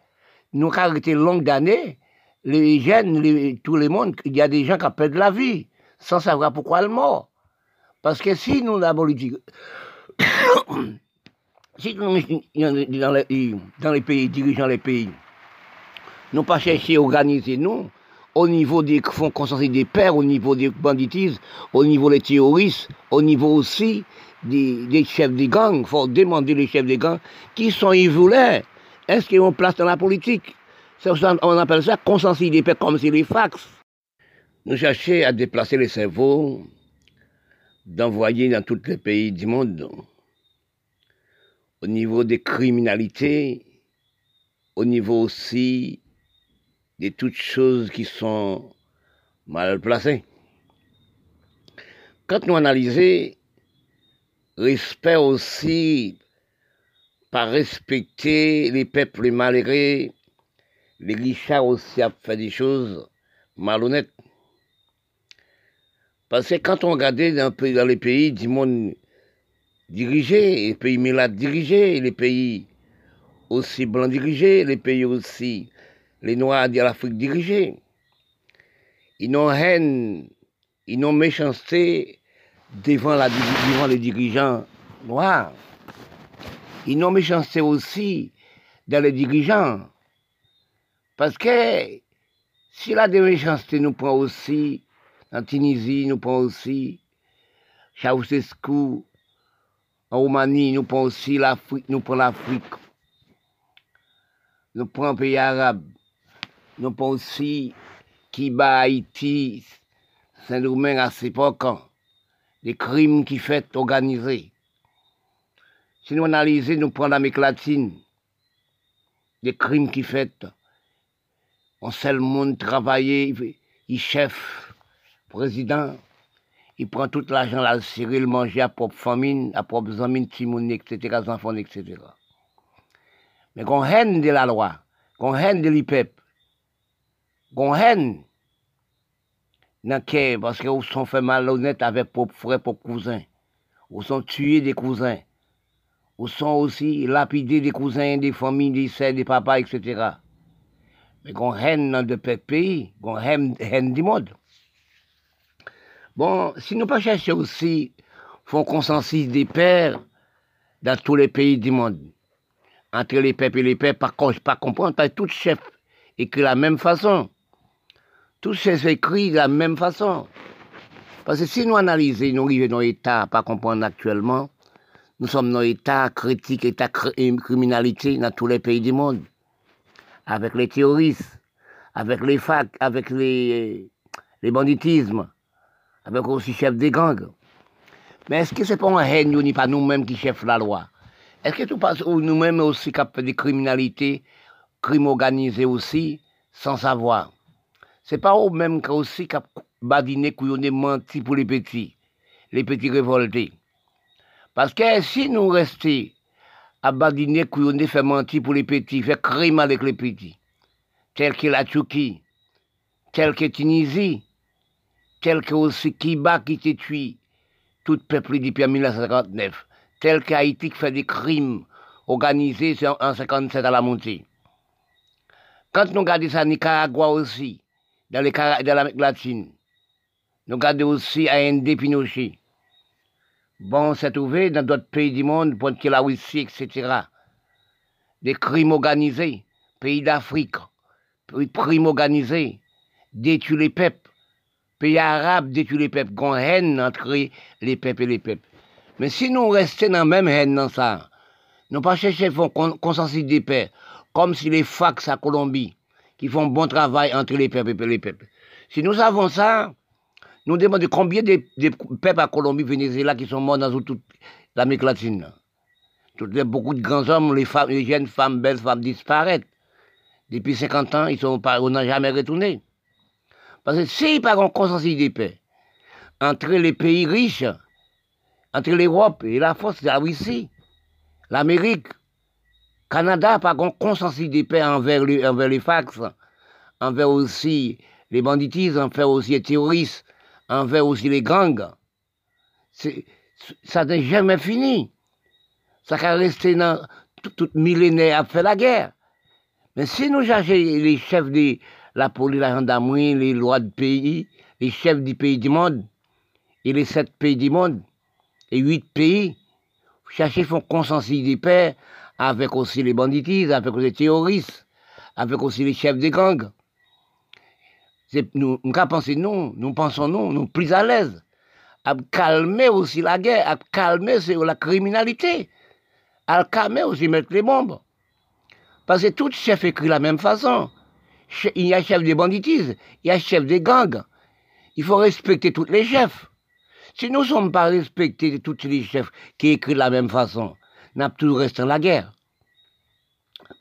nous arrêtons longues années, les jeunes, tout le monde, il y a des gens qui perdent la vie, sans savoir pourquoi ils mort. Parce que si nous, la politique, si nous, dans les, les pays, dirigeant les pays, nous pas chercher à organiser nous, au niveau des fonds consensus des pères, au niveau des banditismes, au niveau des terroristes, au niveau aussi des, chefs des gangs. Il faut demander les chefs des gangs qui sont ils voulaient est-ce qu'ils ont place dans la politique? On appelle ça consensus des paix comme si les fax. Nous cherchons à déplacer les cerveaux, d'envoyer dans tous les pays du monde, au niveau des criminalités, au niveau aussi de toutes choses qui sont mal placées. Quand nous analysons, respect aussi par respecter les peuples malheureux, les richards aussi à faire des choses malhonnêtes. Parce que quand on regarde dans, les pays du monde dirigés, les pays milades dirigés, les pays aussi blancs dirigés, les pays aussi les noirs de l'Afrique dirigés, ils n'ont haine, ils n'ont méchanceté devant, les dirigeants noirs. Ils n'ont méchanceté aussi dans les dirigeants. Parce que si la méchanceté nous prend aussi, en Tunisie, nous prend aussi, Ceausescu, en Roumanie, nous prend aussi l'Afrique, nous prend l'Afrique. Nous prenons un pays arabe. Nous aussi Kiba, Haïti, Saint-Domingue à cette époque. Des crimes qui fait organisés. Si nous analysons, nous prenons l'Amérique latine, des crimes qui fait, on sait le monde travailler, il chef, président, il prend tout l'argent, là, le le manger à propre famille, à propre amis, timon, etc., enfants, etc. Mais qu'on haine de la loi, qu'on haine de l'IPEP, qu'on haine, parce qu'ils sont fait malhonnête avec propre frère, propre cousin, ou sont tués des cousins, ou sont aussi lapidés des cousins, des familles, des sœurs, des papas, etc. Mais qu'on haine dans de pays, qu'on haine, du monde. Bon, si nous pas chercher aussi, font consensus des pères dans tous les pays du monde. Entre les peuples et les pères, contre, pas comprendre, que tout chef écrit la même façon. Tout chef écrit de la même façon. Parce que si nous analysons, nous arrivons dans l'État, pas comprendre actuellement, nous sommes dans l'État critique, État criminalité dans tous les pays du monde. Avec les terroristes, avec les facs, avec les, banditismes, avec aussi chef des gangs. Mais est-ce que c'est pas un haine, ni pas nous-mêmes qui chef la loi? Est-ce que tout passe nous-mêmes aussi qui des criminalités, crimes organisés aussi, sans savoir? C'est pas eux-mêmes qui aussi qui badiné, menti pour les petits, les petits révoltés. Parce que si nous restons à badiner, couillonner, faire mentir pour les petits, faire crime avec les petits, tel que la Turquie, tel que Tunisie, tel que aussi Kiba qui t'a tué, tout le peuple depuis 1959, tel que Haïti qui fait des crimes organisés en 1957 à la montée. Quand nous regardons ça, Nicaragua aussi, dans l'Amérique latine, nous regardons aussi Indé Pinochet, Bon, c'est trouvé dans d'autres pays du monde, pour la Russie, etc. Des crimes organisés, pays d'Afrique, crimes organisés, détruire les peuples, pays arabes détruire les peuples, qu'on haine entre les peuples et les peuples. Mais si nous restons dans la même haine dans ça, nous pas chercher faire consensus des paix, comme si les fax à Colombie, qui font bon travail entre les peuples et les peuples. Si nous avons ça, nous demandons combien de, peuples à Colombie, Venezuela qui sont morts dans toute l'Amérique latine. Beaucoup de grands hommes, les, femmes, les jeunes femmes, belles femmes disparaissent. Depuis 50 ans, ils sont pas, on n'a jamais retourné. Parce que s'il a pas un consensus de paix entre les pays riches, entre l'Europe et la de la Russie, l'Amérique, Canada, pas un consensus de paix envers, les fax, envers aussi les banditismes, envers aussi les terroristes, envers aussi les gangs. Ça n'est jamais fini. Ça va rester dans tout, millénaire après la guerre. Mais si nous cherchons les chefs de la police, la gendarmerie, les lois du pays, les chefs du pays du monde, et les sept pays du monde, et huit pays, chercher font consensus des paix avec aussi les banditistes, avec les terroristes, avec aussi les chefs des gangs nous, nous pensons non, nous pensons non, nous plus à l'aise. À calmer aussi la guerre, à calmer la criminalité, à calmer aussi mettre les bombes. Parce que tout chef écrit de la même façon. Il y a chef des banditisme, il y a chef des gangs. Il faut respecter tous les chefs. Si nous ne sommes pas respectés tous les chefs qui écrivent de la même façon, avons toujours resté la guerre.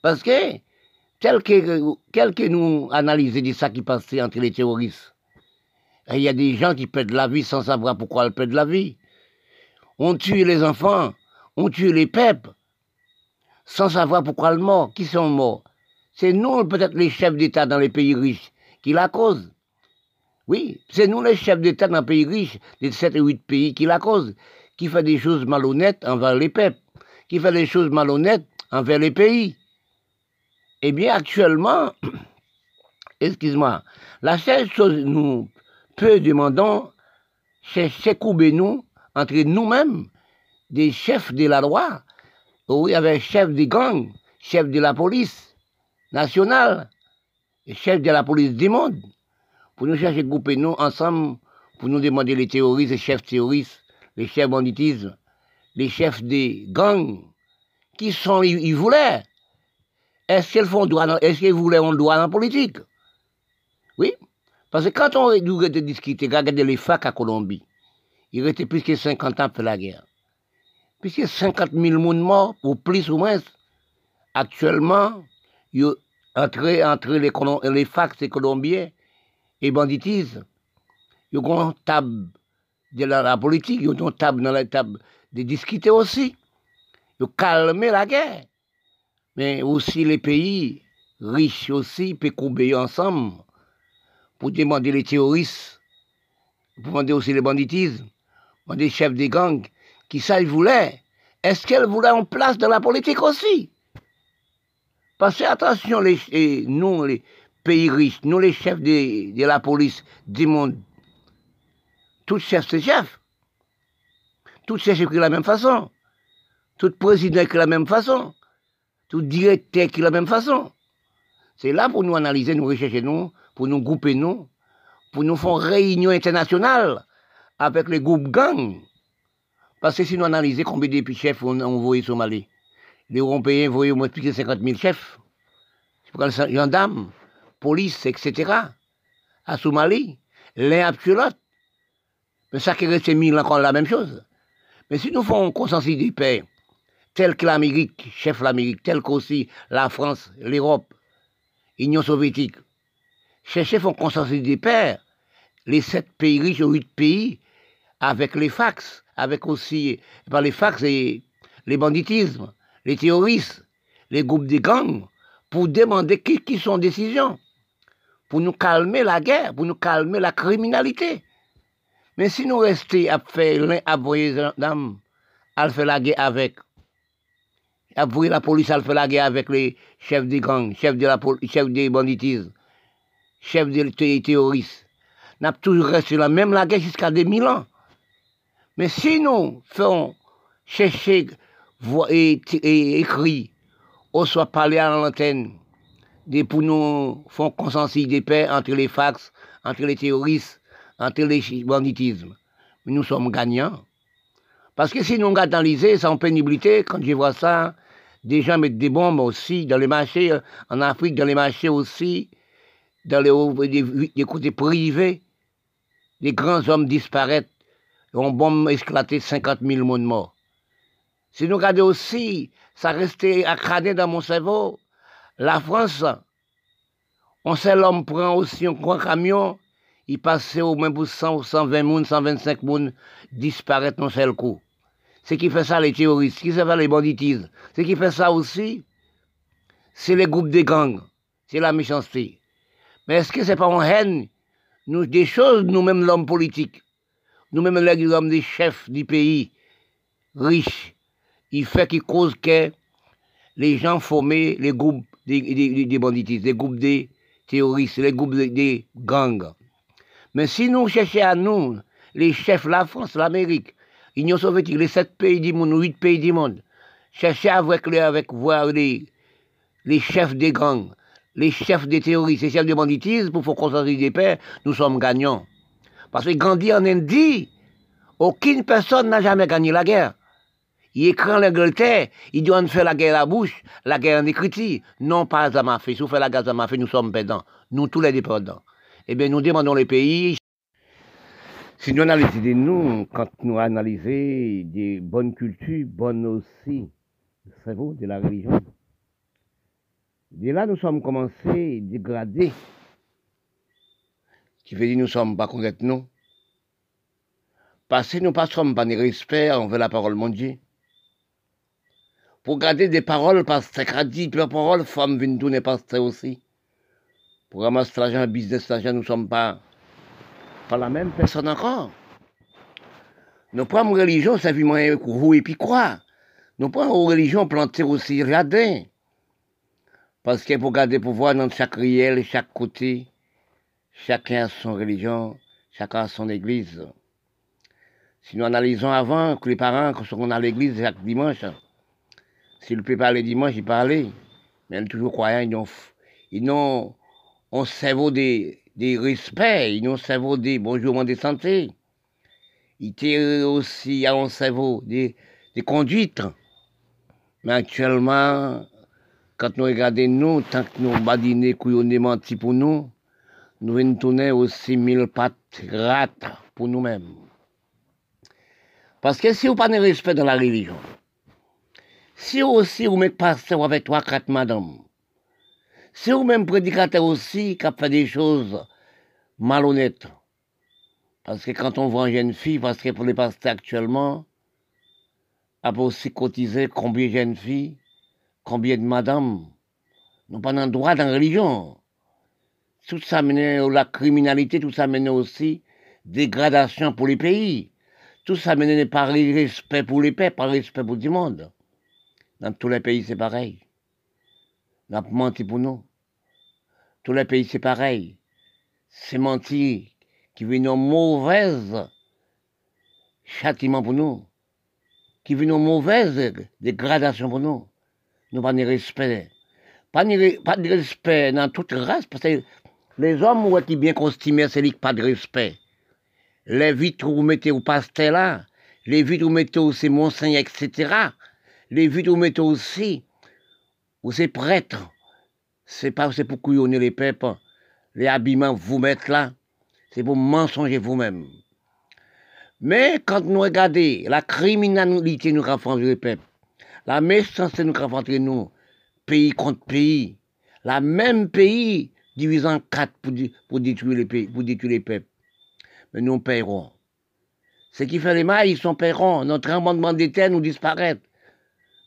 Parce que, tel que, tel que nous analysons de ça qui passait entre les terroristes, il y a des gens qui perdent la vie sans savoir pourquoi ils perdent la vie. On tue les enfants, on tue les peuples, sans savoir pourquoi ils morts, qui sont morts. C'est nous, peut-être les chefs d'État dans les pays riches, qui la causent. Oui, c'est nous les chefs d'État dans les pays riches, des 7 et 8 pays, qui la causent, qui fait des choses malhonnêtes envers les peuples, qui fait des choses malhonnêtes envers les pays. Eh bien, actuellement, excuse-moi, la seule chose nous peu demandons, c'est couper nous entre nous-mêmes, des chefs de la loi, oui, avec chef des gangs, chef de la police nationale, chef de la police du monde pour nous chercher à couper nous ensemble, pour nous demander les terroristes, les chefs terroristes, les chefs banditisme, les chefs des gangs, qui sont, ils, voulaient. Est-ce qu'ils font droit, est-ce qu'ils voulaient un droit la politique? Oui. Parce que quand on nous discuter, regardez les facs à Colombie, il restait plus que 50 ans pour la guerre. Plus que 50 000 personnes morts, ou plus ou moins. Actuellement, entre, les, les facs colombiens, et banditisme. Ils ont une table de la, politique, ils ont une table dans la table de discuter aussi. Ont calmé la guerre. Mais aussi les pays riches aussi peuvent couper ensemble pour demander les terroristes, pour demander aussi les banditismes, demander les chefs des gangs, qui ça ils voulaient. Est-ce qu'elles voulaient en place dans la politique aussi? Parce que attention, nous, les, pays riches, nous les chefs de, la police du monde, tous chefs c'est chefs. Tous chefs écrivent de la même façon. Tout président écrit de la même façon. Tout directeur écrit de la même façon. C'est là pour nous analyser, nous rechercher nous, pour nous grouper nous, pour nous faire réunion internationale avec les groupes gangs. Parce que si nous analysons combien de chefs on envoyé au Somalie, les Européens envoyé au moins plus de 50 000 chefs. Gendarmes, police, etc., à Somalie, l'un après l'autre. Mais ça qui reste mille encore la même chose. Mais si nous faisons un consensus des paix, tel que l'Amérique, chef l'Amérique, tel qu'aussi la France, l'Europe, l'Union soviétique, chercher un consensus des pères, les sept pays riches ou huit pays, avec les fax, avec aussi, par les fax et les banditismes, les terroristes, les groupes de gangs, pour demander qui, qui sont décisions pour nous calmer la guerre, pour nous calmer la criminalité. Mais si nous restons à faire l'un à voyer à faire la guerre avec, à la police à faire la guerre avec les chefs des gangs, chefs, de la, des banditismes, chefs des terroristes, n'a toujours resté là, même la guerre jusqu'à 2000 ans. Mais si nous faisons chercher et, et écrit, ou soit parler à l'antenne, pour nous faire consensus de paix entre les fax, entre les terroristes, entre les banditismes. Mais nous sommes gagnants. Parce que si nous analysons sans pénibilité, quand je vois ça, des gens mettent des bombes aussi dans les marchés, euh, en Afrique, dans les marchés aussi, dans les, côtés privés, des grands hommes disparaissent, on bombe éclaté 50 000 monde morts. Si nous regardons aussi, ça restait accradé dans mon cerveau, la France, on sait l'homme prend aussi un grand camion, il passe au moins pour 100 120 moun, 125 moun, disparaître dans seul coup. Ce qui fait ça les terroristes, qui fait les banditismes, ce qui fait ça aussi, c'est les groupes de gangs, c'est la méchanceté. Mais est-ce que c'est pas en haine, nous, des choses, nous-mêmes l'homme politique, nous-mêmes les hommes des chefs du pays, riches, il fait qu'il cause que les gens forment les groupes des, des, des groupes de terroristes, les groupes des gangs. Mais si nous cherchons à nous, les chefs, la France, l'Amérique, l'Union soviétique, les sept pays du monde, huit pays du monde, chercher avec, les, avec voir les, les chefs des gangs, les chefs des terroristes, les chefs des banditisme pour faire consensus des paix, nous sommes gagnants. Parce que Gandhi en Inde dit, aucune personne n'a jamais gagné la guerre. Il écrit en Angleterre, il doit faire la guerre à la bouche, la guerre en écriture. Non pas à Zamafé. Si vous faites la guerre à Zamafé, nous sommes perdants. Nous, tous les dépendants. Eh bien, nous demandons les pays. Si nous analysons de nous, quand nous analysons des bonnes cultures, bonnes aussi, c'est vous, de la religion. De là, nous sommes commencés à dégrader. Qui veut dire nous sommes pas corrects, non? Parce que nous ne sommes pas de respect envers la parole Dieu. Pour garder des paroles, parce que dit, les paroles, femmes viennent tourner pasteur aussi. Ramasser l'argent, business, l'argent, nous ne sommes pas, pas la même personne encore. Nous prenons religion, vit moins vous et puis quoi? Nous prenons religion plantée aussi radin. Parce que pour garder pouvoir dans chaque riel, chaque côté, chacun a son religion, chacun a son église. Si nous analysons avant que les parents, quand sont à l'église chaque dimanche, s'ils ne peuvent pas aller dimanche, ils parlaient. Mais ils sont toujours croyants, ils ont, un cerveau des, des respects, ils cerveau des bonjour, des santé. Ils ont aussi un cerveau des, des conduites. Mais actuellement, quand nous regardons nous, tant que nous badinons, couillonnons, menti pour nous, nous venons tourner aussi mille pattes grattes pour nous-mêmes. Parce que si vous pas de respect dans la religion, si aussi vous mettez pasteur avec trois, quatre madame, si vous même prédicateur aussi qui a fait des choses malhonnêtes, parce que quand on voit une jeune fille, parce que pour les pasteurs actuellement, a aussi cotisé combien de jeunes filles, combien de madames, n'ont pas droit dans la religion. Tout ça mène à la criminalité, tout ça mène aussi dégradation pour les pays. Tout ça mène par respect pour les peuples, par respect pour tout le monde. Dans tous les pays, c'est pareil. On a menti pour nous. Tous les pays, c'est pareil. C'est menti qui vient une mauvaise châtiment pour nous. Qui vient une mauvaise dégradation pour nous. Nous pas de respect. Pas de, pas de respect dans toute race, parce que les hommes qui bien costumés, c'est pas de respect les vitres où vous mettez au pasteur là, les vitres où vous mettez aussi monseigneur, etc. Les vitres où vous mettez aussi, où c'est prêtre. C'est pas c'est pour couillonner les peuples. Les habillements vous mettez là, c'est pour mensonger vous-même. Mais quand nous regardons la criminalité nous renforce les peuples, la méchanceté nous renforce nous, pays contre pays, la même pays divisé en quatre pour, pour détruire les pays, pour détruire les peuples mais nous paierons. Ce qui fait les mailles, ils sont paieront. Notre amendement d'État nous disparaît.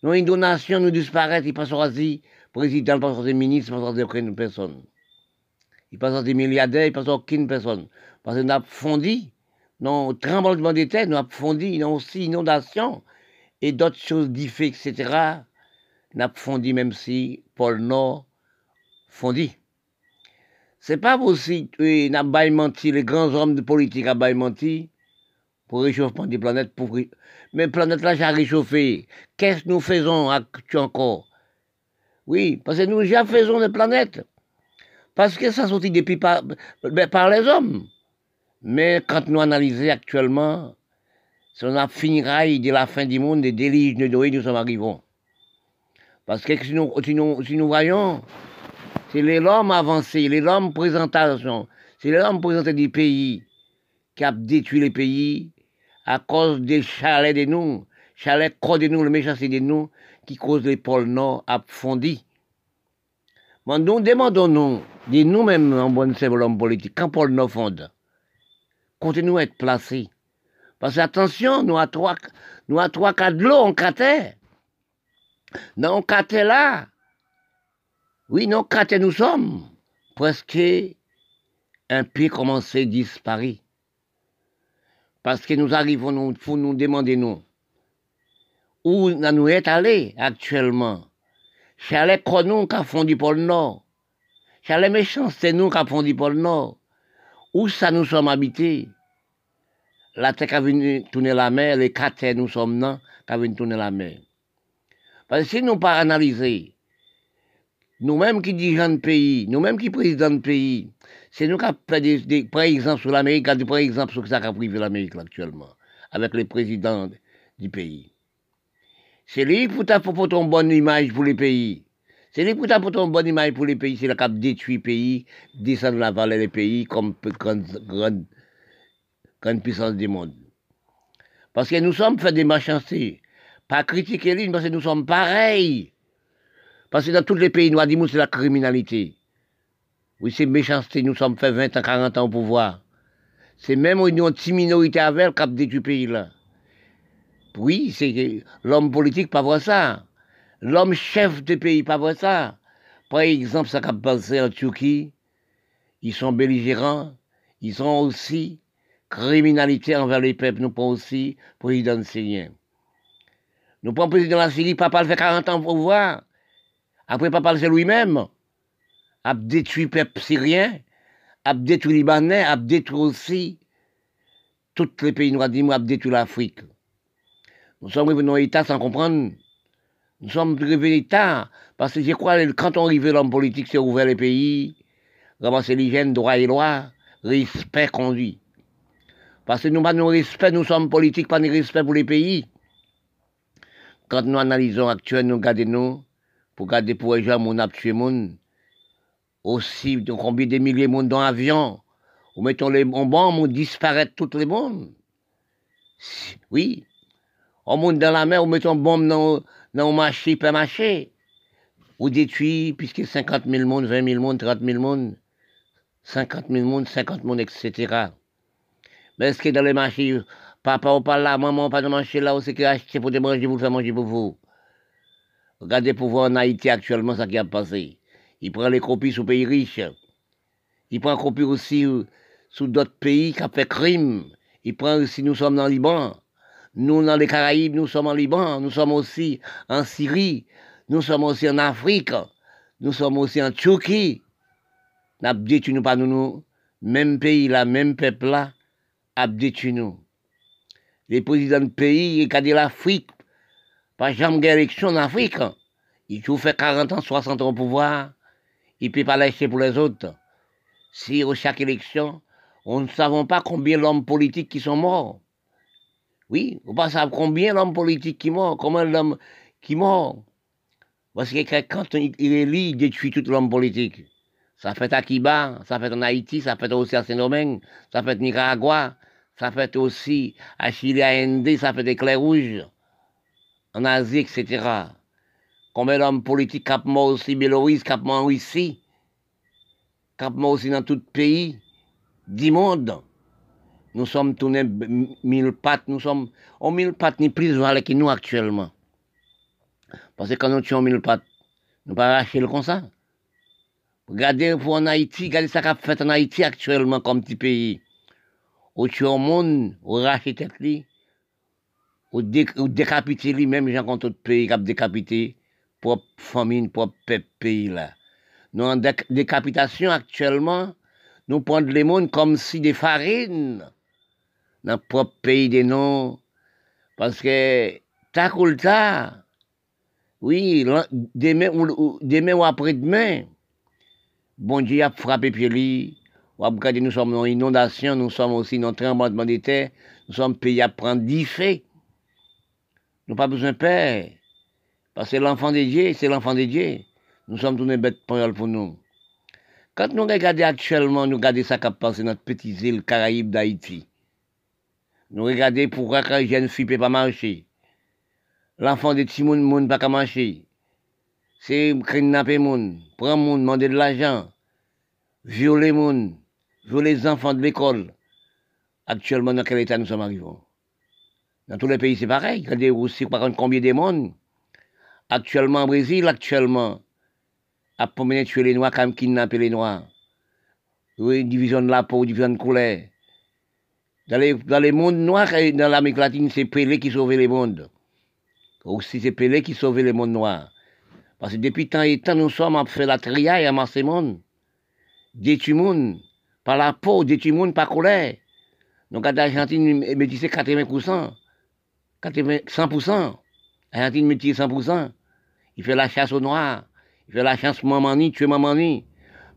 Nos donations nous disparaissent. Ils passent aussi président, ils passent des ministres, ils passent aucune personne. Ils passent des milliardaires, ils passent aucune personne. Parce nous avons fondi, nos tremblements d'État, nous avons fondi, avons aussi inondations et d'autres choses différentes, etc. Avons fondi même si Paul Nord fondit. C'est pas possible, n'a pas menti, les grands hommes de politique a pas menti pour réchauffement des planètes. Pour... Mais planète là, j'ai réchauffé. Qu'est-ce que nous faisons encore? Oui, parce que nous déjà faisons des planètes. Parce que ça sortit depuis par, ben, par les hommes. Mais quand nous analysons actuellement, si on a fini de la fin du monde, des délices de Noé, nous sommes arrivés. Parce que si nous, si nous voyons, c'est l'homme avancé, l'homme présentation. C'est l'homme présenté des pays qui a détruit les pays à cause des chalets de nous. Chalets de nous, le méchanceté de nous, qui cause les pôles nord à nous demandons-nous, de nous-mêmes en bonne l'homme politique, quand pôle nord fonde, comptez-nous être placés. Parce que attention, nous à trois, nous à trois cas de l'eau, on catait. Dans on là, oui, non, quand nous sommes, presque un pays commence à disparaître. Parce que nous arrivons, nous, faut nous demander, nous, où nous est allés actuellement? Chalet nous qui font du pôle Nord. Chalet méchant, c'est nous qui font du pôle Nord. Où ça nous sommes habités? La terre qui a venu tourner la mer, les quatre nous sommes là, qui a venu tourner la mer. Parce que si nous pas analyser, nous-mêmes qui dirigeons le pays, nous-mêmes qui présidents le pays, c'est nous qui avons des, par exemple sur l'Amérique, des par exemple sur ce qu'a privé l'Amérique actuellement, avec les présidents du pays. C'est lui pour t'apporter une bonne image pour les pays. C'est lui pour t'apporter une bonne image pour les pays. C'est le cap détruit pays, descendre la vallée des pays comme grande, grande, grande puissance du monde. Parce que nous sommes fait des méchancetés. Pas critiquer lui, parce que nous sommes pareils. Parce que dans tous les pays noirs du c'est la criminalité. Oui, c'est méchanceté. Nous sommes fait 20 ans, 40 ans au pouvoir. C'est même une petite minorité avec qui a détruit le pays là. Oui, c'est l'homme politique pas voir ça. L'homme chef de pays pas voir ça. Par exemple, ça qu'a passé en Turquie, ils sont belligérants, ils sont aussi criminalité envers les peuples, nous prenons aussi président syrien. Nous prenons président de la Syrie, papa le fait 40 ans pour voir. Après, papa fait lui-même. A détruit le peuple syrien, a détruit Libanais, a détruit aussi tous les pays noirs monde, a détruit l'Afrique. Nous sommes arrivés dans l'État sans comprendre. Nous sommes arrivés tard. Parce que je crois que quand on arrive l'homme politique, c'est ouvert les pays, ramasser l'hygiène, droit et loi, respect conduit. Parce que nous pas respect, nous sommes politiques, pas de respect pour les pays. Quand nous analysons actuellement, nous regardons nous, pour garder pour les gens, on a tué monde. Aussi, donc combien de milliers de monde dans l'avion, ou mettons les bombes, on disparaît tout le monde. Oui. On monte dans la mer, on mettons bombe dans, dans le marché, pas marché. Ou détruit, puisque 50 000 monde, 20 000 monde, 30 000 monde, 50 000 monde, 50 monde, etc. Mais est-ce que dans les marchés, papa ou pas là, maman pas de marché là, où c'est que acheter pour manger, vous faire manger pour vous? Regardez pour voir en Haïti actuellement ce qui a passé. Il prend les copies sous pays riches. Il prend copies aussi euh, sous d'autres pays qui ont fait crime. Il prend aussi, nous sommes dans le Liban. Nous, dans les Caraïbes, nous sommes en Liban. Nous sommes aussi en Syrie. Nous sommes aussi en Afrique. Nous sommes aussi en Turquie. N'a détruit nous pas nous, nous, même pays là, même peuple là, a détruit nous. Les présidents de pays, qui dit l'Afrique, pas jamais d'élection en Afrique. Il tout fait 40 ans, 60 ans au pouvoir. Il ne peut pas lâcher pour les autres. Si à chaque élection, on ne savons pas combien d'hommes politiques qui sont morts. Oui, on ne pas combien d'hommes politiques qui morts, combien d'hommes qui morts. Parce que quand il est lié, il détruit tout l'homme politique. Ça fait à Cuba, ça fait en Haïti, ça fait aussi à Saint-Domingue, ça fait Nicaragua, ça fait aussi à Chili, à Inde, ça fait des clés rouges, en Asie, etc. Combien d'hommes politiques qui mort aussi Bélorusse, qui mort ici, qui mort aussi dans tout pays du monde. Nous sommes tournés mille pattes, nous sommes en mille pattes ni plus que nous actuellement. Parce que quand nous tuons mille pattes, nous pas arracher le comme ça. Regardez pour en Haïti, regardez ce qu'a fait en Haïti actuellement comme petit pays. Au tuer au monde, au racher tête au, dé, décapiter lui-même, j'ai contre d'autres pays qui ont décapité propre famille, propre pays là. Nous en décapitation actuellement, nous prenons les mondes comme si des farines dans propre pays des noms. Parce que, ta tard, oui, demain ou, demain ou après-demain, bon Dieu a frappé pied regardez, nous sommes en inondation, nous sommes aussi dans tremblement de terre, nous sommes pays à prendre dix faits. Nous n'avons pas besoin de peur. Parce que l'enfant de Dieu, c'est l'enfant de Dieu. Nous sommes tous des bêtes pour nous. Quand nous regardons actuellement, nous regardons ça qui passé dans notre petite île Caraïbe d'Haïti. Nous regardons pourquoi quand les jeunes filles ne pas marcher. L'enfant de Timoun ne peut pas marcher. C'est kidnapper moun, prendre moun, demander de l'argent, violer moun, violer les enfants de l'école. Actuellement, dans quel état nous sommes arrivés Dans tous les pays, c'est pareil. Regardez aussi, par contre, combien de monde Actuellement, au Brésil, actuellement, à promener tuer les Noirs, comme kidnapper les Noirs. Oui, division de la peau, division de couleur. Dans les, mondes noirs et dans l'Amérique latine, c'est Pelé qui sauvait les mondes. Aussi, c'est Pelé qui sauvait les mondes noirs. Parce que depuis tant et temps, nous sommes à faire la triaille à masser monde. Détruire monde. Par la peau, détruire monde par colère. Donc, à l'Argentine, métissé 80%. 80, 100%. Argentine métissé 100%. Il fait la chasse aux Noirs. Il fait la chasse Mamani, tuer Mamani.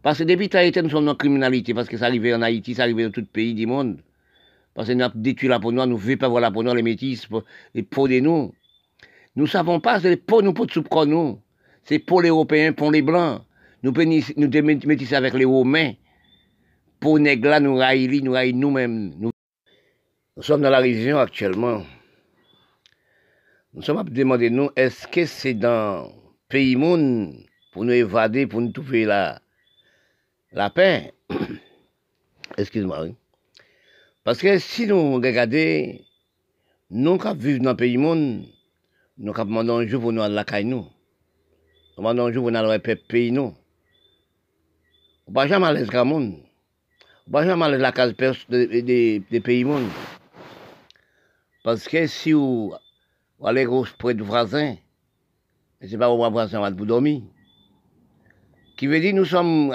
Parce que depuis été, nous sommes dans la criminalité, parce que ça arrivait en Haïti, ça arrivait dans tout le pays du monde. Parce que nous avons détruit la peau noire, nous ne voulons pas voir la peau noire, les métis, les peaux de nous. Nous savons pas, c'est pour nous pour soupe nous. C'est pour les Européens, pour les Blancs. Nous métisser avec les Romains. Pour Négla, nous raïli, nous raïli nous-mêmes. Nous... nous sommes dans la région actuellement. Nous sommes à demander nous, est-ce que c'est dans pays monde pour nous évader, pour nous trouver la, la paix? Excuse-moi. Parce que si nous regardons, nous qui vivons dans le pays monde, nous qui demandons un jour pour nous à la caille nous. Demandons un jour pour nous à le pays nous. On ne va jamais aller dans le monde. On ne va jamais aller la case des de, pays monde. Parce que si vous ou aller près du voisin. Mais c'est pas au voisin va vous dormir. Qui veut dire nous sommes,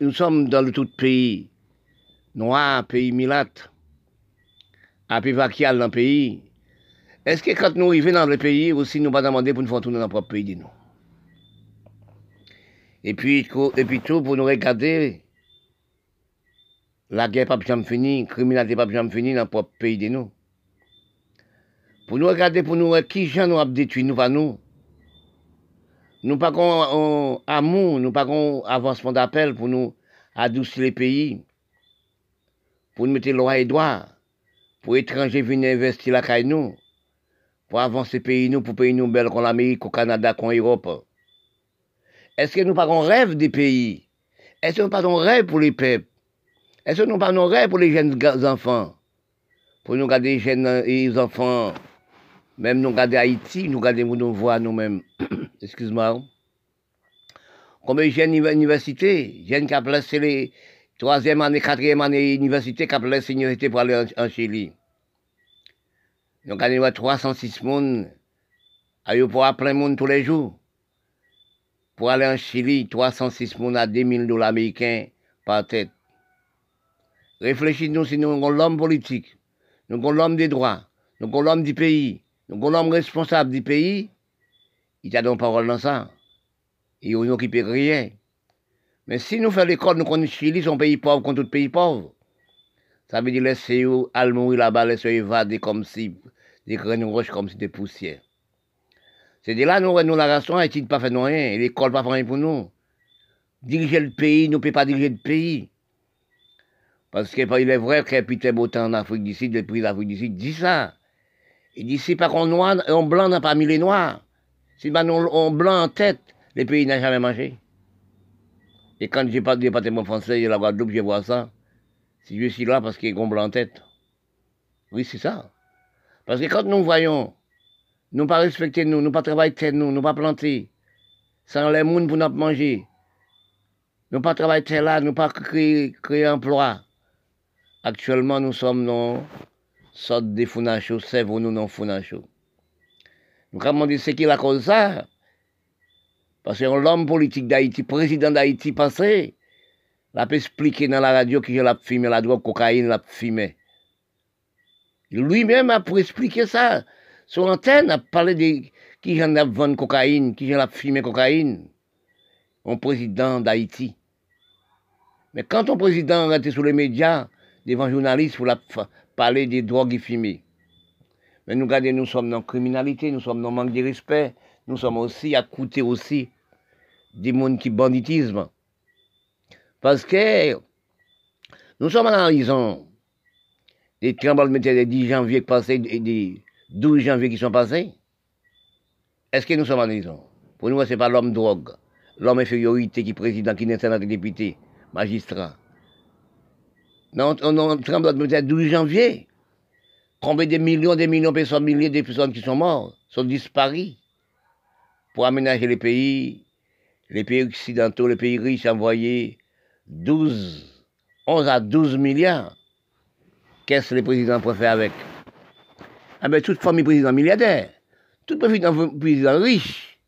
nous sommes dans le tout pays noir, pays milâtre, à vaquial dans le pays. Est-ce que quand nous arrivons dans le pays, aussi nous pas demander pour nous faire tourner dans notre propre pays, nous? Et puis, et puis tout, pour nous regarder, la guerre pas jamais finie, la criminalité pas jamais finie dans notre propre pays de nous. Pour nous regarder, pour nous qui gens nous a détruit, nous pas nous. Nous pas qu'on amour, nous pas qu'on avancement d'appel pour nous adoucir les pays, pour nous mettre loi et droit, pour étrangers venir investir la caille nous, pour avancer pays nous, pour pays nous belle comme l'Amérique, comme Canada, comme l'Europe. Est-ce que nous pas qu'on rêve des pays? Est-ce que nous pas qu'on rêve pour les peuples? Est-ce que nous pas qu'on rêve pour les jeunes enfants? Pour nous garder les jeunes les enfants même nous regardons Haïti, nous regardons nous voir nous-mêmes. Excuse-moi. Comme les jeunes université, jeunes qui ont placé les troisième année, quatrième année université, qui ont placé l'université pour aller en, Chili? Nous avons 306 personnes, pour appeler plein monde tous les jours. Pour aller en Chili, 306 personnes à 2 000 dollars américains par tête. Réfléchissez-nous si nous avons l'homme politique, nous avons l'homme des droits, nous avons l'homme du pays, donc, l'homme responsable du pays, il a donc parole dans ça. Il n'occupe rien. Mais si nous faisons l'école, nous connaissons son pays pauvre contre tout pays pauvre. Ça veut dire laisser aller mourir là-bas, laisser évader comme si, des graines roches comme si des poussières. C'est de là, nous, nous, la raison, Haïti ne pas faire rien, l'école pas faire rien pour nous. Diriger le pays, nous ne pouvons pas diriger le pays. Parce qu'il est vrai a plus beau temps en Afrique du Sud, le prix d'Afrique du Sud dit ça. Il dit, si pas qu'on noir, on blanc n'a pas mis les noirs. Si pas on, blanc en tête, les pays n'ont jamais mangé. Et quand j'ai pas de département français de la Guadeloupe, je vois ça. Si je suis là parce qu'il y a blanc en tête. Oui, c'est ça. Parce que quand nous voyons, nous pas respecter nous, nous pas travailler tête nous, nous pas planter, sans les mounes pour nous manger, nous pas travailler tête là, nous pas créer, créer emploi. Actuellement, nous sommes non sorte de Funacho, c'est nous non Funacho. Nous avons dit c'est qui la cause ça Parce que l'homme politique d'Haïti, président d'Haïti passé, l'a expliqué dans la radio qu'il a fumé la drogue, cocaïne, l'a fumé. Lui-même a pour expliquer ça. Sur l'antenne, a parlé de qui j'en a vendu cocaïne, qui j'en a fumé cocaïne. Un président d'Haïti. Mais quand un président est sur les médias, devant journalistes pour la parler des drogues fumées. Mais nous nous sommes dans la criminalité, nous sommes dans le manque de respect, nous sommes aussi à coûter aussi des mondes qui banditisme. Parce que nous sommes en raison des tremblements de des 10 janvier qui passés, des 12 janvier qui sont passés. Est-ce que nous sommes en raison Pour nous, ce n'est pas l'homme drogue, l'homme infériorité qui président, qui n'est pas député, magistrat. On tremblement de terre 12 janvier. Combien de millions, des millions de personnes, milliers de personnes qui sont mortes, sont disparues. Pour aménager les pays, les pays occidentaux, les pays riches, envoyé 12, 11 à 12 milliards. Qu'est-ce que les présidents faire avec? Ah ben, toute famille président milliardaire, toute président, président riche.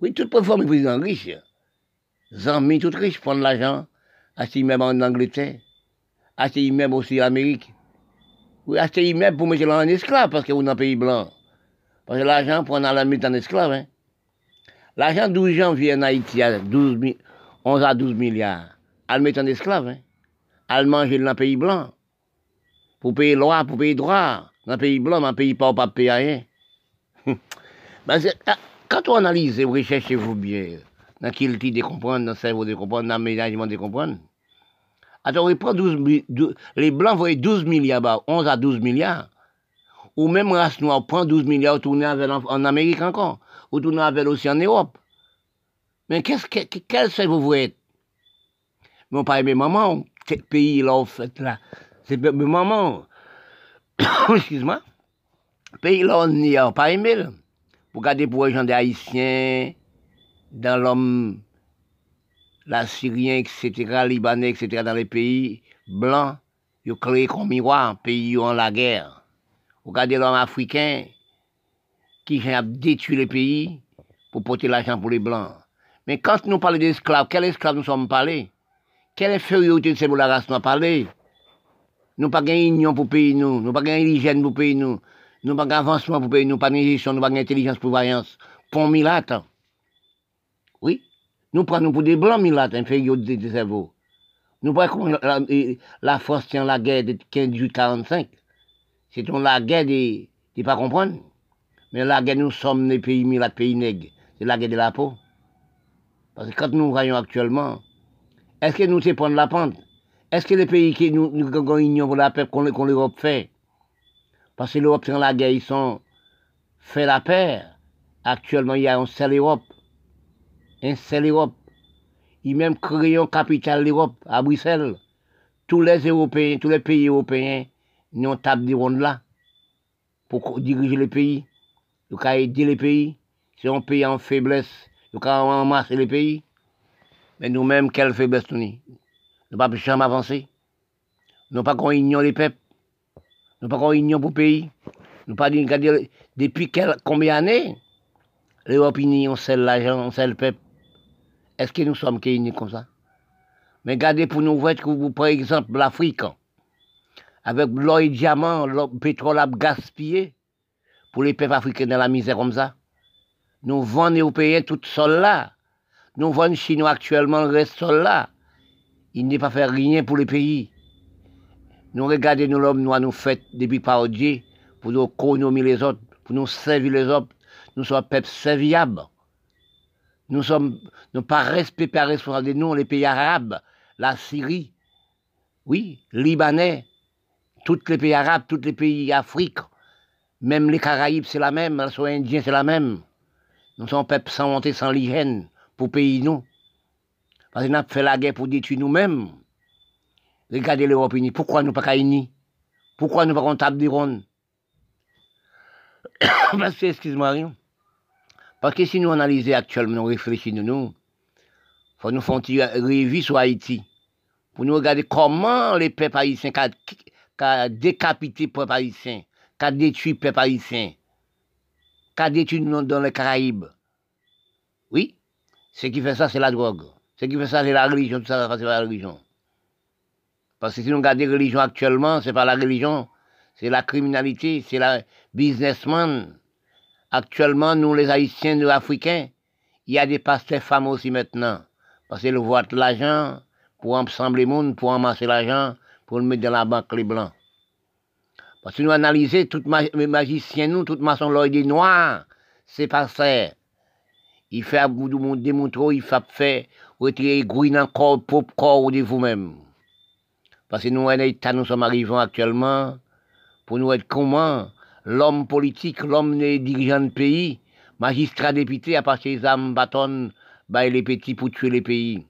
Oui, toute famille président riche. Amis, tout riches prennent l'argent, acheter même en Angleterre acheter immeuble aussi en Amérique. Acheter immeuble pour mettre en esclave parce que vous dans un pays blanc. Parce que l'argent pour la mettre en esclave. Hein. L'argent 12 janvier en Haïti à 12, 11 à 12 milliards. À le mettre en esclave. Hein. À le manger dans un pays blanc. Pour payer loi, pour payer droit. Dans un pays blanc, dans un pays pas, pas payer rien. C'est- ah, quand on analyse, vous recherchez-vous bien, dans quel type de comprendre, dans le cerveau de comprendre, dans l'aménagement de comprendre. Attends, on prend 12, mi- dou- les Blancs voyaient 12 milliards, bah, 11 à 12 milliards. Ou même race noire prend 12 milliards, ou tourne avec en, en Amérique encore, ou tourne avec aussi en Europe. Mais qu'est-ce que, vous êtes Mais on parle de maman, quel pays là, en fait, là. C'est mes maman. Excuse-moi. Pays là, on n'y a pas aimé, là. Vous regardez pour les gens des Haïtiens, dans l'homme, la Syrien, etc., Libanais, etc., dans les pays blancs, ils ont créé comme miroir, pays ont la guerre. Regardez l'homme africain, qui a détruit les pays pour porter l'argent pour les blancs. Mais quand nous parlons d'esclaves, quel esclave nous sommes parlés? Quelle infériorité c'est pour la race nous parlé? Nous pas gagné union pour pays nous, nous pas gagné hygiène pour pays nous, nous pas gagné avancement pour pays nous, pas gagné nous pas gagné intelligence pour vaillance. Pour Milate. Oui. Nous prenons pour des blancs Milate, infériorité de cerveau. Nous comme la, la- France tient la guerre de 15 45. C'est la guerre des, des pas comprendre. Mais la guerre, nous sommes des pays Milate, pays nègres. C'est la guerre de la peau. Parce que quand nous voyons actuellement, est-ce que nous prendre la pente Est-ce que les pays qui nous, nous pour la paix qu'on l'Europe fait? Parce que l'Europe, c'est la guerre, ils sont fait la paix. Actuellement, il y a un seul Europe. Un seul Europe. Ils même créé une capitale d'Europe à Bruxelles. Tous les Européens, tous les pays européens, nous ont table de ronde là pour diriger les pays. Ils ont aider les pays. C'est un pays en faiblesse. Ils ont ramasser les pays. Mais nous-mêmes, quelle faiblesse nous avons Nous pas jamais avancer. Nous pas qu'on ignore les peuples. Nous pas qu'on ignore pour pays. Nous pas regardez, depuis combien d'années l'Europe unie, on sait l'argent, on sait le peuple. Est-ce que nous sommes unis comme ça? Mais regardez pour nous voir que vous, par exemple, l'Afrique, avec l'or et diamant, le pétrole à gaspiller pour les peuples africains dans la misère comme ça. Nous vendons pays tout sol là. Nous vendons Chinois actuellement le reste là. Il n'est pas fait rien pour les pays. Nous regardons nous l'homme noir nous fait depuis par pour nous économiser les autres, pour nous servir les autres. Nous sommes peuple serviable. Nous sommes nous pas respect par responsable de nous, les pays arabes, la Syrie, oui, Libanais, tous les pays arabes, tous les pays d'Afrique, même les Caraïbes, c'est la même, les Indiens, c'est la même. Nous sommes peuple sans monter, sans l'hygiène, pour payer nous. Parce nous avons fait la guerre pour détruire nous-mêmes. Regardez l'Europe unie. Pourquoi nous pas unis Pourquoi nous pas comptables des rondes Parce que, excuse-moi, rien. Parce que si nous analysons actuellement, nous réfléchissons, nous, faut nous faire une revue sur Haïti. Pour nous regarder comment les peuples haïtiens ont décapité les peuples haïtiens, ont détruit les peuples haïtiens, ont détruit dans les Caraïbes. Oui, ce qui fait ça, c'est la drogue. Ce qui fait ça, c'est la religion. Ça, la religion. Parce que si nous regardons la religion actuellement, c'est pas la religion, c'est la criminalité, c'est la businessman. Actuellement, nous, les Haïtiens, nous, Africains, il y a des pasteurs femmes aussi maintenant. Parce qu'ils voient l'argent pour ensemble les monde, pour amasser l'argent, pour le mettre dans la banque les blancs. Parce que nous analysons, tous les magiciens, nous, toute maçon, l'œil des noirs, c'est pas ça. Il fait monde démontrer, il fait faire retirer gouine dans le corps, propre corps de vous-même. Parce que nous, en État, nous sommes arrivés actuellement pour nous être comment l'homme politique, l'homme des dirigeants de pays, magistrat député, à partir des âmes bâtonnent, bah, les petits pour tuer les pays.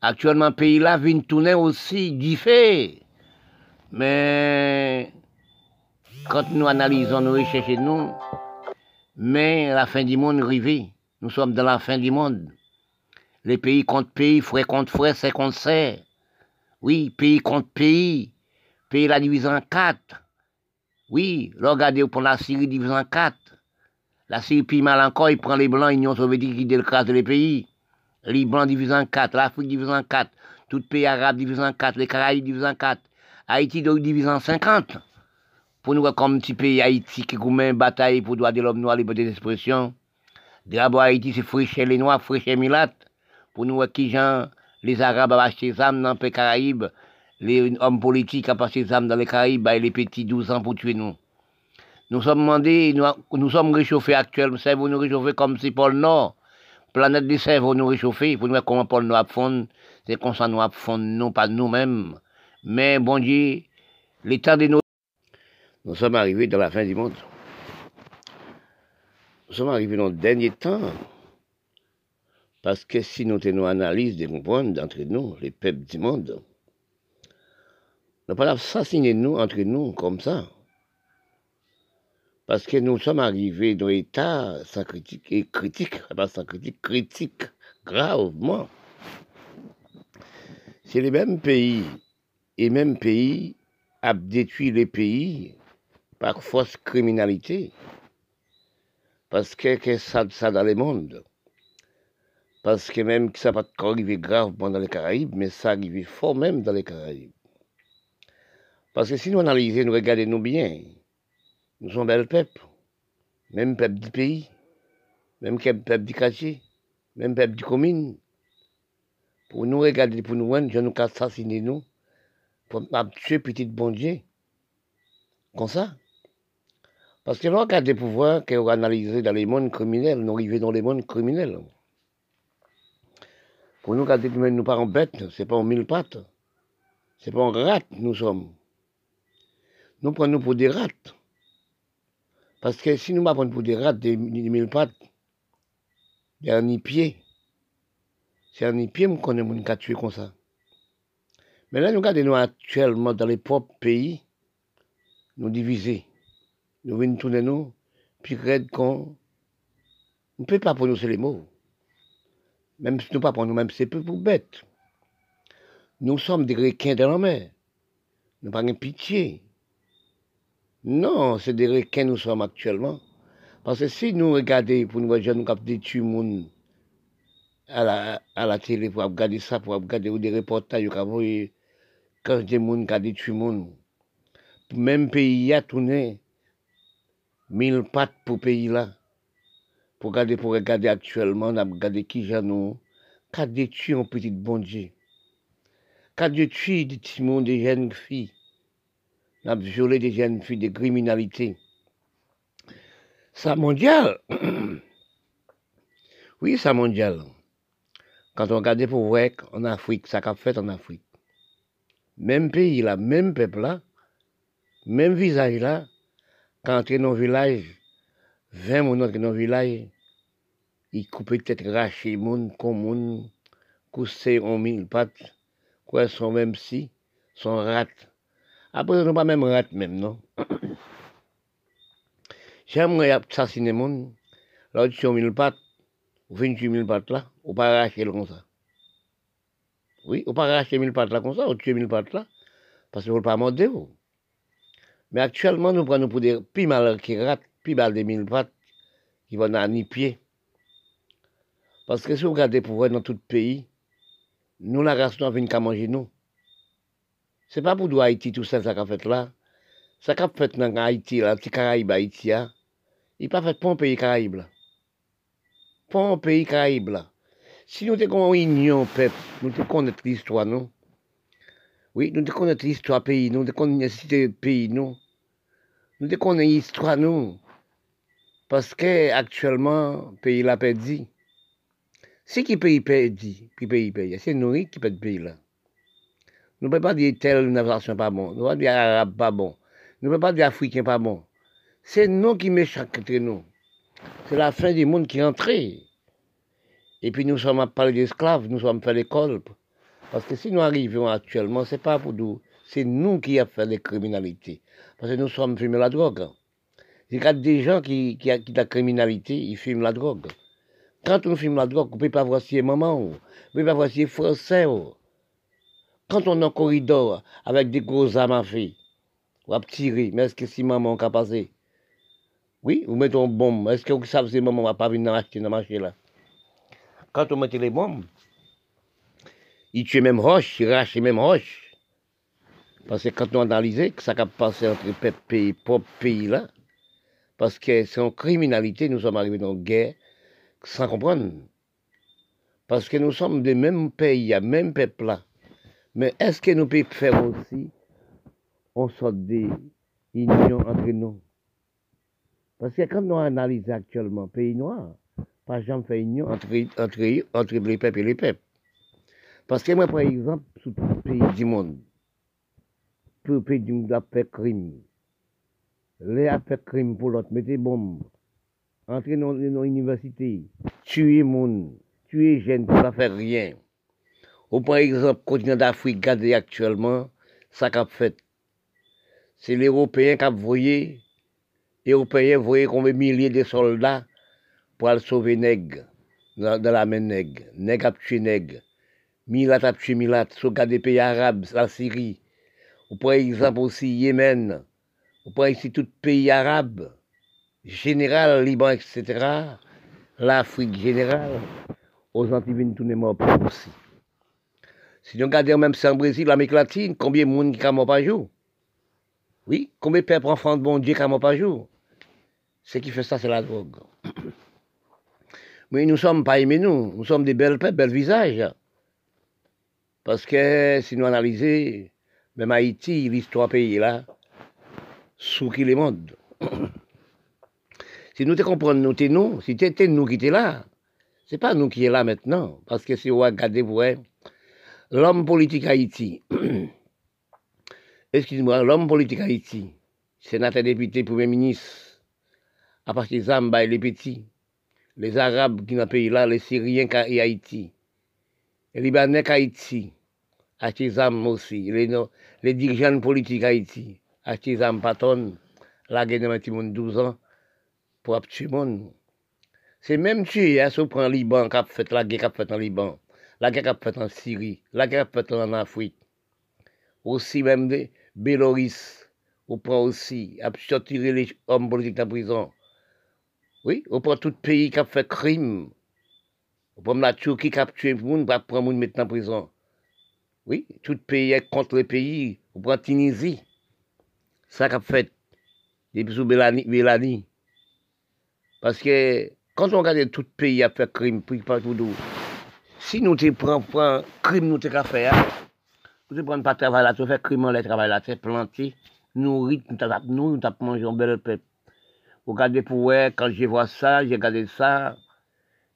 Actuellement, le pays là vient tourner aussi diffé. Mais quand nous analysons, nous recherchons, nous, mais la fin du monde arrivée. Nous sommes dans la fin du monde. Les pays contre pays, frère contre frère, c'est contre c'est. Oui, pays contre pays. Pays la division en quatre. Oui, regardez pour la Syrie en quatre. La Syrie, puis mal encore, il prend les Blancs, l'Union soviétique qui décrase les pays. Les Blancs divisés en quatre, l'Afrique divisée en quatre, tout pays arabe divisé en quatre, les Caraïbes divisés en quatre, Haïti divisé en cinquante. Pour nous, comme petit pays Haïti qui gourmet bataille pour droit de l'homme noir, liberté d'expression. D'abord, Haïti, c'est fraîcher les Noirs, fraîcher Milat. Pour nous, qui gens, les Arabes ont acheté des armes dans les Caraïbes, les hommes politiques ont acheté des armes dans les Caraïbes, et les petits 12 ans pour tuer nous. Nous sommes demandés, nous, nous sommes réchauffés actuellement, cerveau nous réchauffer comme si le Nord, planète du cerveau nous réchauffer, pour nous voir comment Paul Nord fond, c'est comme ça nous fond, non pas nous-mêmes. Mais bon Dieu, l'état de nos... Nous sommes arrivés dans la fin du monde. Nous sommes arrivés dans le dernier temps. Parce que si nous tenons analyse de comprendre d'entre nous, les peuples du monde, nous ne pas assassiner nous entre nous comme ça. Parce que nous sommes arrivés dans l'état sans critique, et critique, pas sans critique, critique, gravement. C'est les mêmes pays, et mêmes pays a détruit les pays par fausse criminalité. Parce que, ça, ça dans le monde. Parce que même que ça va pas arriver gravement dans les Caraïbes, mais ça arrive fort même dans les Caraïbes. Parce que si nous analysons, nous regardons bien, nous sommes bel peuple, même peuple du pays, même peuple du quartier, même peuple du commune. Pour nous regarder, pour nous voir, je nous assassiner nous, pour tuer petit bon Dieu. Comme ça. Parce que nous regardons des pouvoirs qu'on analysé dans les mondes criminels, nous arrivons dans les mondes criminels. Pour nous, quand nous ne pas en bête, c'est pas en mille pattes. C'est pas en rate, nous sommes. Nous prenons pour des rats. Parce que si nous prenons pour des rats, des, mille pattes, il y a un pied. C'est un pied qu'on connaît mon tuer comme ça. Mais là, nous regardons actuellement dans les propres pays, nous diviser. Nous venons tourner nous, puis qu'on ne peut pas prononcer les mots. Même si nous pas pour nous-mêmes, c'est peu pour bêtes. Nous sommes des requins de la mer. Nous pas de pitié. Non, c'est des requins nous sommes actuellement. Parce que si nous regardons, pour nous nous avons détruit monde à la, à la télé pour regarder ça, pour regarder des reportages, quand des gens qui détruit monde. Même pays a tourné mille pattes pour pays là pour regarder, pour regarder actuellement, on a regardé qui j'ai nous, qu'a détruit un petit bon Dieu, qu'a détruit des petits des jeunes filles, a violé des jeunes filles, des criminalités. Ça mondial. oui, ça mondial. Quand on regarde pour voir en Afrique, ça qu'a fait en Afrique. Même pays là, même peuple là, même visage là, quand on est dans le village, 20 moun dans le village, ils coupent peut-être racher moun, comme moun, coussé en mille pattes, quoi sont même si, sont rats. Après, n'ont pas même rats même, non? J'aimerais assassiner moun, là, tu mille pattes, 28 mille pattes là, ou pas arracher comme ça. Oui, ou pas arracher mille pattes là comme ça, ou tuer mille pattes là, parce que vous ne pas morder. Mais actuellement, nous prenons pour des plus mal qui ratent puis mal des mille pattes qui vont dans ni pied. Parce que si vous regardez pour voir dans tout le pays, nous, la race noire, vient qu'à manger nous. C'est pas pour Haïti tout ça, ça qu'a fait là. Ça qu'a fait dans Haïti, là, petit Caraïbe, Haïti, là. Il pas fait pour un pays Caraïbe, là. Pour un pays Caraïbe, là. Si nous avons une union, peuple, nous te connaître l'histoire, non? Oui, nous te connaître l'histoire pays, nous te connaître pays, non? Nous te connaître l'histoire, non? Parce que actuellement, le pays l'a perdu. Si qui pays perdu, puis pays perdu, c'est nous qui le pays là. Nous ne pouvons pas dire telle nation pas bon, nous ne pouvons pas dire arabe pas bon, nous ne pouvons pas dire africain pas bon. C'est nous qui méchants entre nous. C'est la fin du monde qui est entré. Et puis nous sommes à parler d'esclaves, nous sommes à faire l'école. Parce que si nous arrivons actuellement, ce n'est pas pour nous, c'est nous qui avons fait les criminalités. Parce que nous sommes fumés la drogue. Il y a des gens qui, qui, qui la criminalité, ils fument la drogue. Quand on fume la drogue, on ne peut pas voir si maman, on ne peut pas voir si français. Quand on est en corridor avec des gros armes à feu, on va tirer, mais est-ce que si maman a passé? Oui, vous mettez une bombe, est-ce que vous savez si maman va pas venir acheter dans le marché là? Quand on met les bombes, ils tuent même roche, ils rachent même roche. Parce que quand on analyse que ça a passé entre pays, propres pays là, parce que c'est en criminalité, nous sommes arrivés dans la guerre sans comprendre. Parce que nous sommes des mêmes pays, des même peuple là. Mais est-ce que nous pouvons faire aussi en sorte d'union entre nous? Parce que quand nous analysons actuellement le pays noir, pas jamais fait union entre, les peuples et les peuples. Parce que moi, par exemple, sous tout pays du monde, tout pays du monde a fait crime. Les a fait crime pour l'autre, mettez bombe, entrer dans l'université, tuer monde, tuer jeunes pour ne faire rien. Ou par exemple, continent d'Afrique, regardez actuellement, ça fait. C'est l'Européen qui a voyé, les Européens voyaient combien milliers de soldats pour aller sauver nègre, dans, la main nègre. Nègre a tué nègre. Milat a tué Milat. Des pays arabes, la Syrie. Ou par exemple aussi Yémen. Ou par ici tout pays arabe. Général, Liban, etc. L'Afrique générale. Aux Antilles, tout les morts aussi. Si nous regardons même ça en Brésil, l'Amérique latine, combien de monde qui est par jour? Oui, combien de peuples enfants de bon Dieu par jour? Ce qui fait ça, c'est la drogue. Mais nous ne sommes pas aimés, nous. Nous sommes des belles peuples, belles visages. Parce que si nous analysons, même Haïti, l'histoire pays là, sous qui les monde. si nous te comprenons, nous, t'es nous, si c'était nous qui étions là, c'est pas nous qui sommes là maintenant. Parce que si vous regardez, vous voyez, l'homme politique Haïti, excusez-moi, l'homme politique Haïti, sénateur, député, premier ministre, à partir Zamba et les petits, les Arabes qui dans le pays les Syriens et Haïti, les Libanais Haïti, acheter aussi, les, les dirigeants politiques Haïti, des patron, la guerre de 12 ans, pour tuer monde. C'est même tuer, hein, si Liban, qui a fait la guerre qui a fait en Liban la guerre a fait en Syrie, la guerre a fait en Afrique, aussi même de Bélorusse, on prend aussi, à tirer les hommes politiques en prison. Oui, on prend tout pays qui a fait crime. On prend la Turquie qui a tué le monde, on prend le monde mettre en prison. Oui, tout pays est contre le pays. On prend Tunisie. Ça qu'a fait depuis sous Bélani. Parce que quand on regarde tout pays a fait crime, puis pas tout d'où. Si nous te prenons crime, nous te fait, hein. nous te prenons pas travail là, tu fais crime, on les travail là, tu planté, nourri, nous t'as nous, nous t'as mangé un bel peuple. Regardez pour ouais, quand je vois ça, j'ai regardé ça,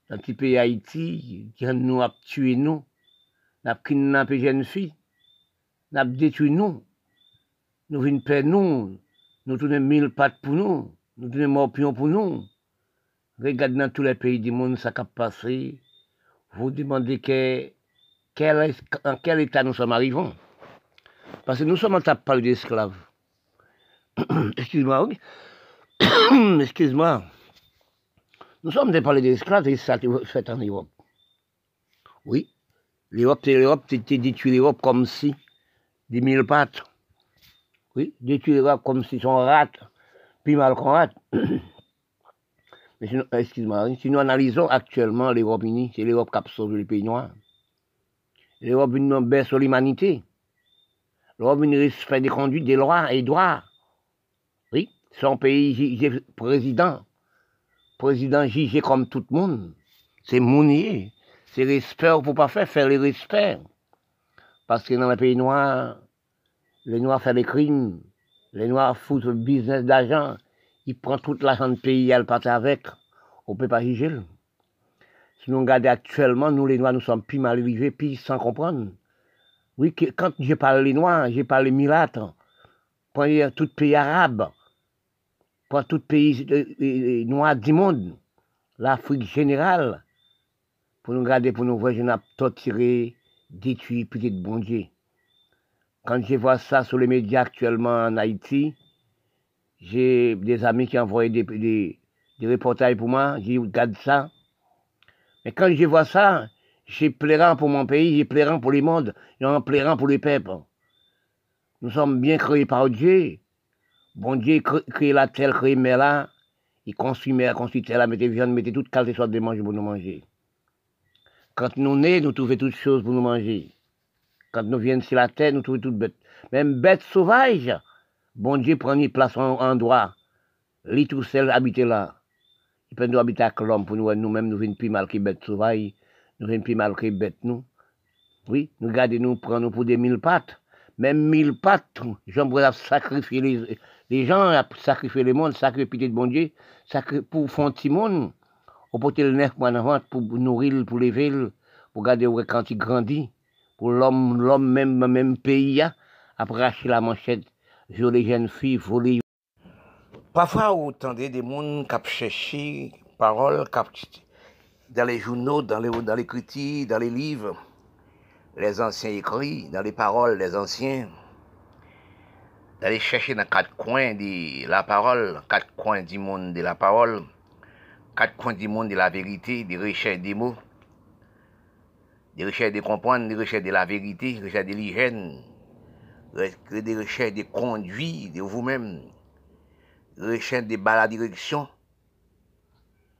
dans le petit pays Haïti, qui nous a tué nous, n'a kidnappé jeune fille, n'a détruit nous, nous venons perdre nous, nous tournons mille pattes pour nous, nous tournons morpions pour nous. Regardez dans tous les pays du monde, ça a passé vous demandez en quel état nous sommes arrivés. Parce que nous sommes en train de d'esclaves. Excuse-moi, oui. Excuse-moi. Nous sommes des parler d'esclaves et ça fait en Europe. Oui. L'Europe, c'est l'Europe, c'était détruire l'Europe comme si des mille pattes. Oui, détruire l'Europe comme si son rat, puis mal qu'on rate. Mais excuse-moi, si nous analysons actuellement l'Europe unie, c'est l'Europe qui a sauvé pays noirs. L'Europe une baisse sur l'humanité. L'Europe une respect des conduites, des lois et droits. Oui, son pays, président. Président jugé comme tout le monde. C'est mounier. C'est respect pour pas faire, faire les respects. Parce que dans les pays noirs, les Noirs font des crimes. Les Noirs foutent le business d'argent il prend toute l'argent du pays, elle part avec. On ne peut pas juger. Si nous regardons actuellement, nous les Noirs, nous sommes plus mal vivés, puis sans comprendre. Oui, quand je parle les Noirs, je parle les Milates, pour tout pays arabe, pour tout pays euh, euh, noir du monde, l'Afrique générale, pour nous regarder, pour nous voir, je n'ai torturé, détruit, peut-être bon Dieu. Quand je vois ça sur les médias actuellement en Haïti, j'ai des amis qui envoient des, des, des reportages pour moi, j'ai regarde ça. Mais quand je vois ça, j'ai pleurant pour mon pays, j'ai pleurant pour le monde, et en pleurant pour les peuples. Nous sommes bien créés par Dieu. Bon Dieu crée la terre, crée mais là, il construit mer, construit terre, mettez viande, mettez toute qualité soit de manger pour nous manger. Quand nous nés, nous trouvons toutes choses pour nous manger. Quand nous venons sur la terre, nous trouvons toutes bêtes. Même bêtes sauvages, Bon Dieu une place en endroit. Lui tout seul habiter là. Il peut nous habiter avec l'homme pour nous, nous-mêmes, nous venons plus mal que bêtes sauvages. Nous venons plus mal que bêtes, nous. Oui, nous gardons nous, prenons pour des mille pattes. même mille pattes, j'aimerais sacrifier les, les gens, sacrifier le monde, sacrifier bon Dieu, sacrifier pour faire un pour porter le nerf pour nourrir, pour lever, pour garder quand il grandit, pour l'homme, l'homme même, même pays, après acheter la manchette, jouer les jeunes filles. Parfois, vous entendez des gens qui cherchent paroles dans les journaux, dans les, dans les critiques, dans les livres les anciens écrits, dans les paroles des anciens, d'aller chercher dans quatre coins de la parole, quatre coins du monde de la parole, quatre coins du monde de la vérité, des recherches des mots, des recherches de comprendre, des recherches de la vérité, des recherches de l'hygiène, des recherches de conduits de vous-même, des recherches de la direction,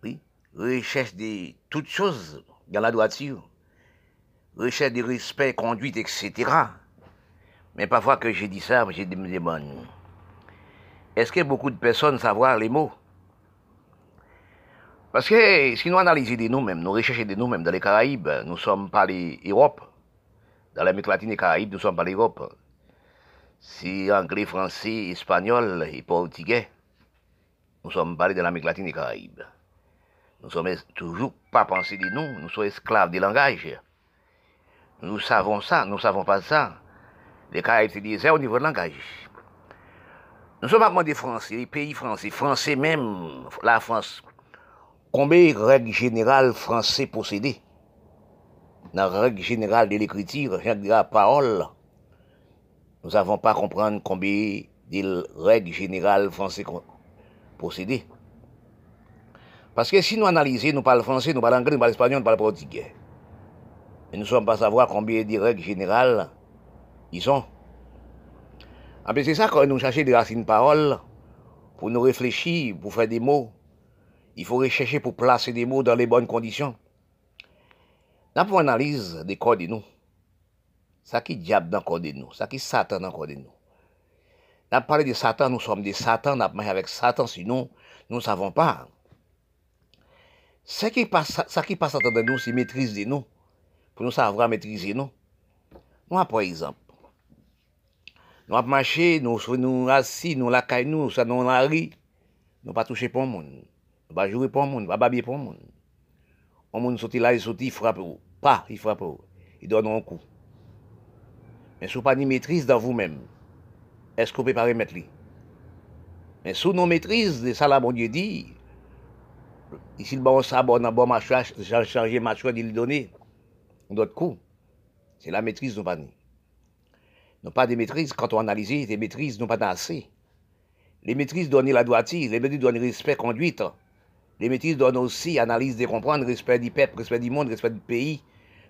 oui, recherche de toutes choses dans la droiture recherche de respect, conduite, etc. Mais parfois que j'ai dit ça, j'ai dit, est-ce que beaucoup de personnes savent les mots? Parce que si nous analysons de nous-mêmes, nous recherchons de nous-mêmes dans les Caraïbes, nous sommes pas l'Europe. Dans l'Amérique latine et Caraïbes, nous sommes pas l'Europe. Si anglais, français, espagnol et portugais, nous sommes pas de l'Amérique latine et Caraïbes. Nous sommes toujours pas pensés de nous, nous sommes esclaves des langages. Nous savons ça, nous savons pas ça. Les Caraïbes se disaient au niveau de langage. Nous sommes à des Français, les pays français, français même, la France. Combien de règles générales français possédées Dans la règle générale de l'écriture, la parole, nous n'avons pas comprendre combien de règles générales français possédées. Parce que si nous analysons, nous parlons français, nous parlons anglais, nous parlons espagnol, nous parlons portugais. Mais nous ne sommes pas savoir combien de règles générales ils ont. Ah c'est ça quand nous cherchons des racines paroles, pour nous réfléchir, pour faire des mots. Il faut rechercher pour placer des mots dans les bonnes conditions. Là, pour analyse des corps de nous, Sa ki diab nan kode nou, sa ki satan nan kode nou. Nap pale de satan, nou som de satan, nap maye avek satan, sinon nou savon pa. Sa ki pa satan nan nou, si metrize de nou, pou nou savra metrize nou. Nou ap, por exemple, nou ap mache, nou sou nou rasi, nou lakay nou, sa nou lari, nou pa touche pon moun, nou pa jure pon moun, nou pa babye pon moun. On moun soti la, il soti, il frappe ou. Pa, il frappe ou. Il donne un kou. Mais si vous pas ni dans vous-même, est-ce que vous pouvez pas remettre lui? Mais sous nos maîtrises, de ça là, bon Dieu dit, ici le bon sabot, dans le bon mâchoire, changer mâchoire, il donner d'autres coups. C'est la maîtrise nous pas Nous pas de maîtrise, quand on analyse, les maîtrises nous pas assez. Les maîtrises donnent la droiture, les maîtrises donnent respect, conduite. Les maîtrises donnent aussi analyse de comprendre, respect du peuple, respect du monde, respect du pays,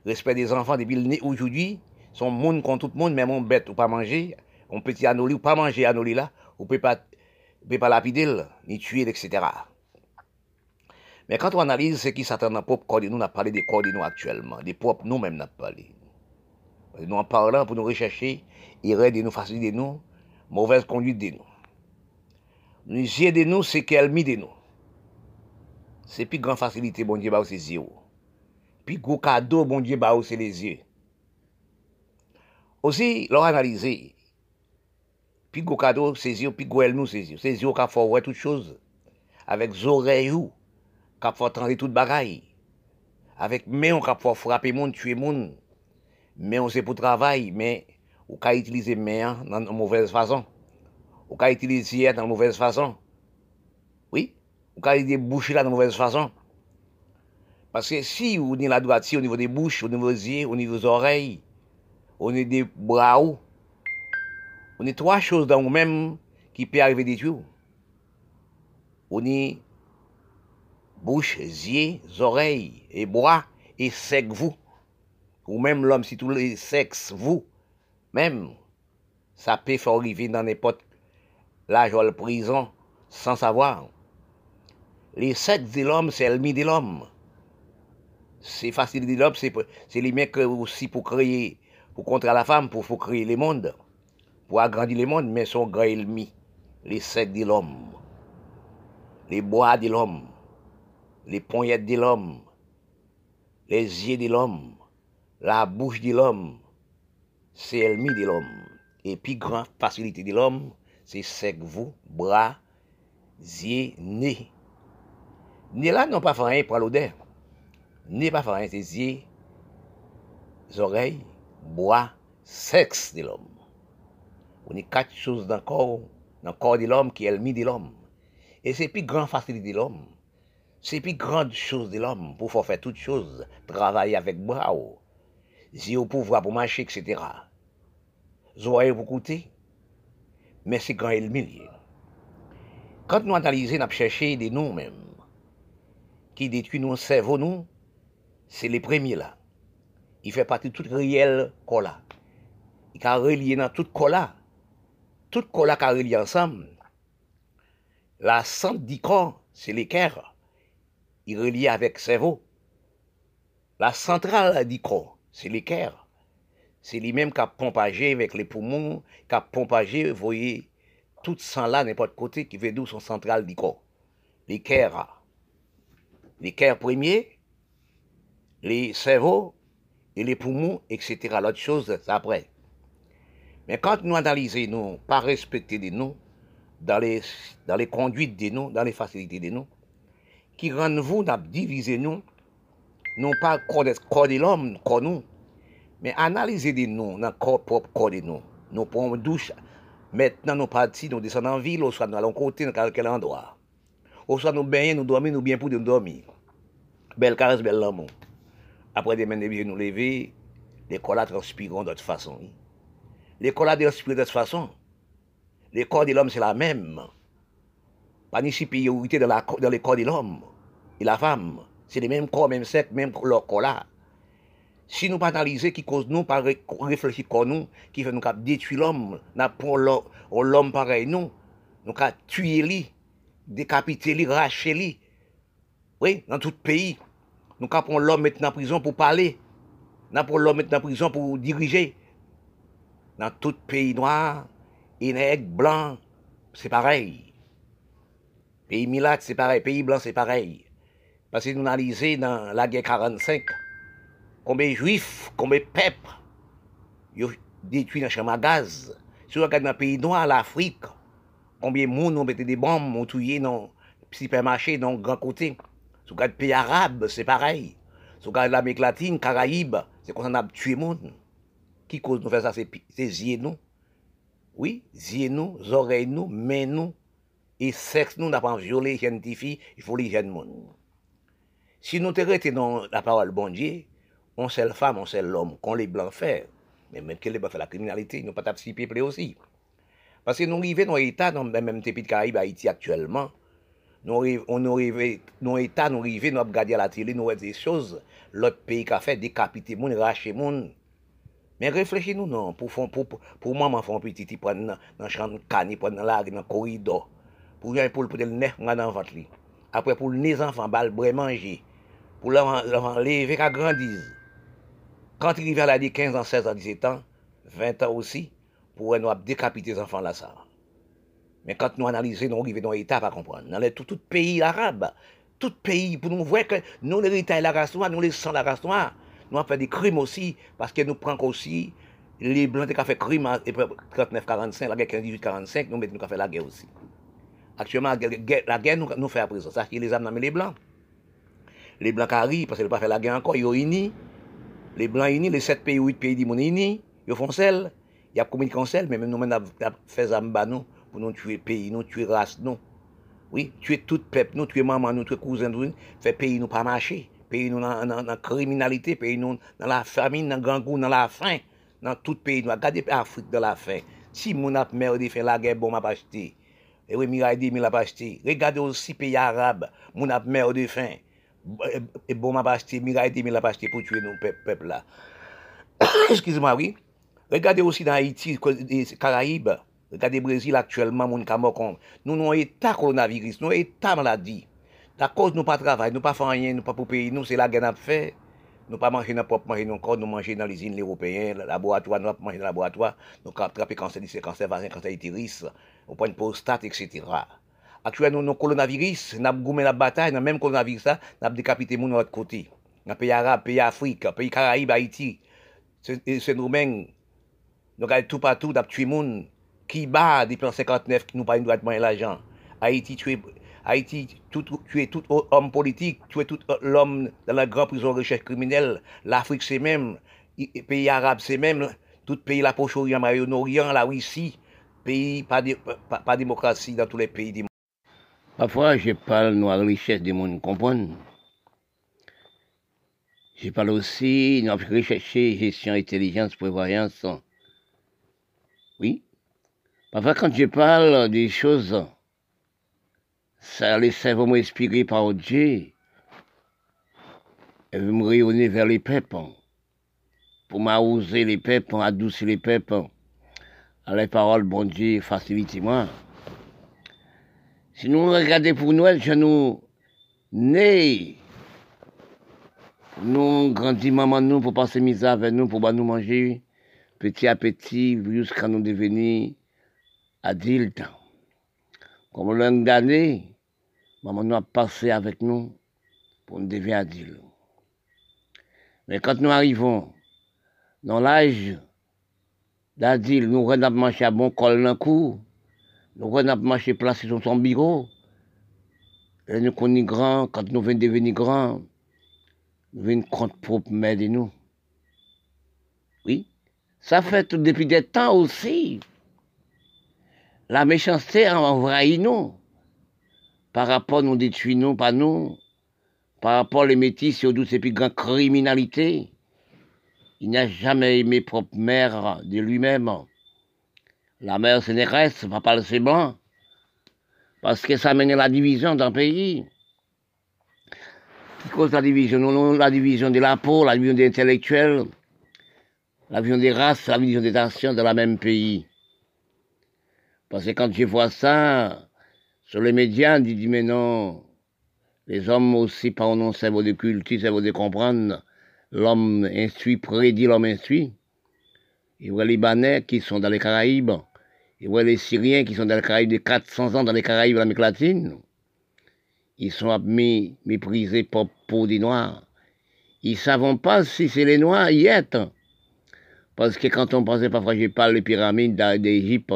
respect des enfants depuis le aujourd'hui. Son monde contre tout le monde, même on bête ou pas manger, on y annuler ou pas manger annuler là, ou peut pas, peut pas lapider, ni tuer, etc. Mais quand on analyse ce qui Satan n'a propre corps nous, on parlé des corps de nous actuellement, des propres nous-mêmes n'a parlé. Nous en parlant pour nous rechercher, erreur de nous, faciliter de nous, mauvaise conduite de nous. Nous de nous, c'est qu'elle mis de nous. C'est plus grande facilité, bon Dieu, bah, c'est zéro. Puis gros cadeau, bon Dieu, bah, c'est les yeux. Aussi, leur analyser. Puis gros cadeau, yeux, puis gros elle nous, yeux. C'est yeux qui font voir toutes choses. Avec oreilles kap fò transe tout bagay. Avèk men on kap fò frapè moun, tue moun. Men on se pou travay, men ou ka itilize men nan mouvez fason. Ou ka itilize yè nan mouvez fason. Oui, ou ka itilize bouchi la nan mouvez fason. Paske si ou ni la doati ou nivou de bouchi, ou nivou zye, ou nivou zorey, ou nivou de bra ou, ou ni toa chos dan ou men ki pe arrive ditou. Ou ni bouche, yeux, oreilles et bois et sec vous. Ou même l'homme, si tous les sexes, vous, même, ça peut faire arriver dans n'importe l'âge ou la prison sans savoir. Les sexes de l'homme, c'est l'ennemi de l'homme. C'est facile de l'homme, c'est les mecs aussi pour créer, pour contre la femme, pour, créer le monde, pour agrandir le monde, mais son grand ennemi, les sexes de l'homme, les bois de l'homme. Les poignettes de l'homme, les yeux de l'homme, la bouche de l'homme, c'est l'ennemi de l'homme. Et puis, grande facilité de l'homme, c'est cerveau, bras, yeux, nez. Nez là, non pas rien pour l'odeur. Nez pas rien, c'est yeux, oreilles, bois, sexe de l'homme. On a quatre choses dans le corps, le corps de l'homme qui est l'ennemi de l'homme. Et c'est plus grande facilité de l'homme. C'est plus grande chose de l'homme pour faire toutes choses, travailler avec bras, yeux au pouvoir pour marcher, etc. Zoyer pour coûter, mais c'est grand ennemi. Quand nous analysons, nous cherchons des noms même, qui détruisent nos cerveaux, nous, c'est les premiers là. Il fait partie de tout réel cola. Il a relié dans tout cola. Tout cola qui a relié ensemble. La centre du corps, c'est l'équerre. Il relie avec cerveau. La centrale du corps, c'est l'équerre. C'est lui-même qui a pompagé avec les poumons, qui a pompagé, vous voyez, tout sang là, n'importe côté, qui fait d'où son central du corps. L'équerre. L'équerre premier, les cerveaux et les poumons, etc. L'autre chose, c'est après. Mais quand nous analysons, nous, pas respecter des noms, dans les, dans les conduites des noms, dans les facilités des noms, qui rendent vous, n'a divisé nous, non pas de, corps de l'homme, corps nous, mais analyser des noms dans le propre, corps de nous. Nous prenons douche, maintenant nous partons, nous descendons en ville, ou soit nous allons côté, dans quel endroit. Ou soit nous baignons, nous dormons, nous bien pour nous dormir. Belle caresse, belle l'amour. Après des de nous lever, les colas transpireront d'autre façon. Les colas transpirent de toute façon. Le corps de l'homme, c'est la même. Pas ni supériorité dans, dans le corps de l'homme et la femme. C'est les mêmes corps, même sexe, même leur corps. Si nous pas analyser qui cause nous, pas réfléchir comme nous, qui fait nous détruire l'homme, n'a pour l'homme pareil nous, nous tuer lui, décapiter lui, racher lui. Oui, dans tout pays. Nous avons l'homme mettre en prison pour parler. Nous avons l'homme mettre en prison pour diriger. Dans tout pays noir, nègre, blanc, c'est pareil. Pays milat, c'est pareil. Pays blanc, c'est pareil. Parce que nous analysons dans la guerre 45, combien de juifs, combien de peuples, ils ont détruit dans le champ à gaz. Si vous regardez dans le pays noir, l'Afrique, combien de monde ont mis des bombes, ont tué dans le supermarché, dans le grand côté. Si le pays arabe, c'est pareil. Si vous regardez l'Amérique latine, Caraïbes, c'est qu'on a tué monde. Qui cause nous faire ça, c'est yeux nous. Oui, yeux nous, oreilles nous, mains nous, et sexe nous, n'a pas violé les filles, il faut les jeunes monde. Si nous te dans la parole bon Dieu, on seule femme, on seul l'homme, qu'on les blancs fait, mais même que les blancs fait la criminalité, nous pas participer aussi. Parce que nous arrivons dans l'État, dans le même pays de Caraïbes, Haïti actuellement, Nou etat nou rive nou ap gade la tele nou wè de chouz, lot peyi ka fè dekapite moun, rache moun. Men reflechi nou nan, pou, fon, pou, pou maman fon pititi pren nan, nan chan kani, pren nan lag, nan korido. Pou jan pou l potel nef nga nan vant li. Apre pou l ne zanfan bal bre manje. Pou l avan leve ka grandiz. Kant rive ala de 15 an, 16 an, 17 an, 20 an osi, pou wè nou ap dekapite zanfan la sa. Mais quand nous analysons, nous arrivons dans l'État, pas comprendre. Dans tout, tout pays arabe, tout pays, pour nous voir que nous, l'héritage de la race noire, nous, les de la race noire, nous avons fait des crimes aussi, parce que nous prenons aussi les Blancs qui ont fait crime en 39-45, la guerre 18-45, nous mettons fait la guerre aussi. Actuellement, la guerre, nous, nous fait à présent. Ça, les âmes les Blancs. Les Blancs arrivent, parce qu'ils n'ont pas fait la guerre encore, ils ont unis. Les Blancs unis, les 7 pays, 8 pays du ils font celle. Il y a communiqué en celle, mais même nous, nous avons fait ça nous, pour nous tuer pays, nous tuer race, nous. Oui, tuer tout peuple, nous tuer maman, nous tuer cousin, nous, faire pays nous pas marcher. Pays nous dans la criminalité, pays nous dans la famine, dans le grand goût, dans la faim. Dans tout pays, nous regardez l'Afrique dans la faim. Si mon a merde fait la guerre, bon, m'a pas acheté. Et oui, m'a aidé, m'a pas acheté. Regardez aussi pays arabes, mon a merde faim. Et bon, m'a pas acheté, m'a aidé, m'a pas acheté pour tuer nos peuples là. Excusez-moi, oui. Regardez aussi dans Haïti, les Caraïbes. Regardez Brésil actuellement, mon. Nous avons un état coronavirus, nous avons état maladie. À cause nous pas travailler, nous pas faire rien, nous pas pour payer, nous c'est la guerre à faire. Nous pas manger dans propre manger, nous encore nous manger dans les îles européennes, le laboratoire, nous pas manger dans le laboratoire, nous attraper cancer du cancer varin, cancer utérus, au point de prostate, etc. Actuellement, nous, coronavirus, nous avons gommé la bataille, dans même coronavirus, nous avons décapité de l'autre côté. Dans pays arabes, pays Afrique, pays Caraïbes, Haïti, c'est nous-mêmes, nous regardons tout partout, d'ap tuer moun, qui bat depuis en 59, qui nous droit de l'argent. Haïti tué, Haïti tout, tué tout homme politique, tué tout l'homme dans la grande prison de recherche criminelle. L'Afrique c'est même, les pays arabes c'est même, tout pays la poche orient, orient la Russie, pays pas, pas, démocratie dans tous les pays du monde. Parfois, je parle de la richesse du monde, comprendre. Je parle aussi de notre recherche, gestion, intelligence, prévoyance. Oui. Parfois, quand je parle des choses, ça les cerveaux m'inspirer par Dieu. Elle veut me rayonner vers les peuples. Pour m'arroser les peuples, adoucir les peuples. À les paroles, bon Dieu, facilitez-moi. Si nous regardons pour Noël, je nous nés. Nous grandissons maman nous pour passer misère avec nous, pour nous manger petit à petit jusqu'à nous devenir adultes. Comme l'an d'année, maman nous a passé avec nous pour nous devenir adultes. Mais quand nous arrivons dans l'âge d'adulte, nous rentrons marcher à bon col dans cou, nous rentrons marcher placé sur son bureau. Et nous sommes grands, quand nous venons devenir grands, nous venons contre propre mère de nous. Oui. Ça fait depuis des temps aussi. La méchanceté envahit nous. Par rapport nous détruire nous, pas nous. Par rapport aux métis, surtout ces plus grandes criminalités. Il n'a jamais aimé propre mère de lui-même. La mère, c'est reste, papa, c'est blanc. Parce que ça mène à la division d'un pays. Qui cause la division? Non, La division de la peau, la division des intellectuels, la vision des races, la vision des nations dans le même pays. Parce que quand je vois ça, sur les médias, on dit, mais non, les hommes aussi, par non cerveau de culture, cerveau de comprendre, l'homme instruit, prédit l'homme instruit. Et voit les Libanais qui sont dans les Caraïbes, et voit les Syriens qui sont dans les Caraïbes de 400 ans dans les Caraïbes, l'Amérique latine. Ils sont méprisés pour peau des Noirs. Ils ne savent pas si c'est les Noirs y est. Parce que quand on pensait parfois, je parle des pyramides d'Égypte,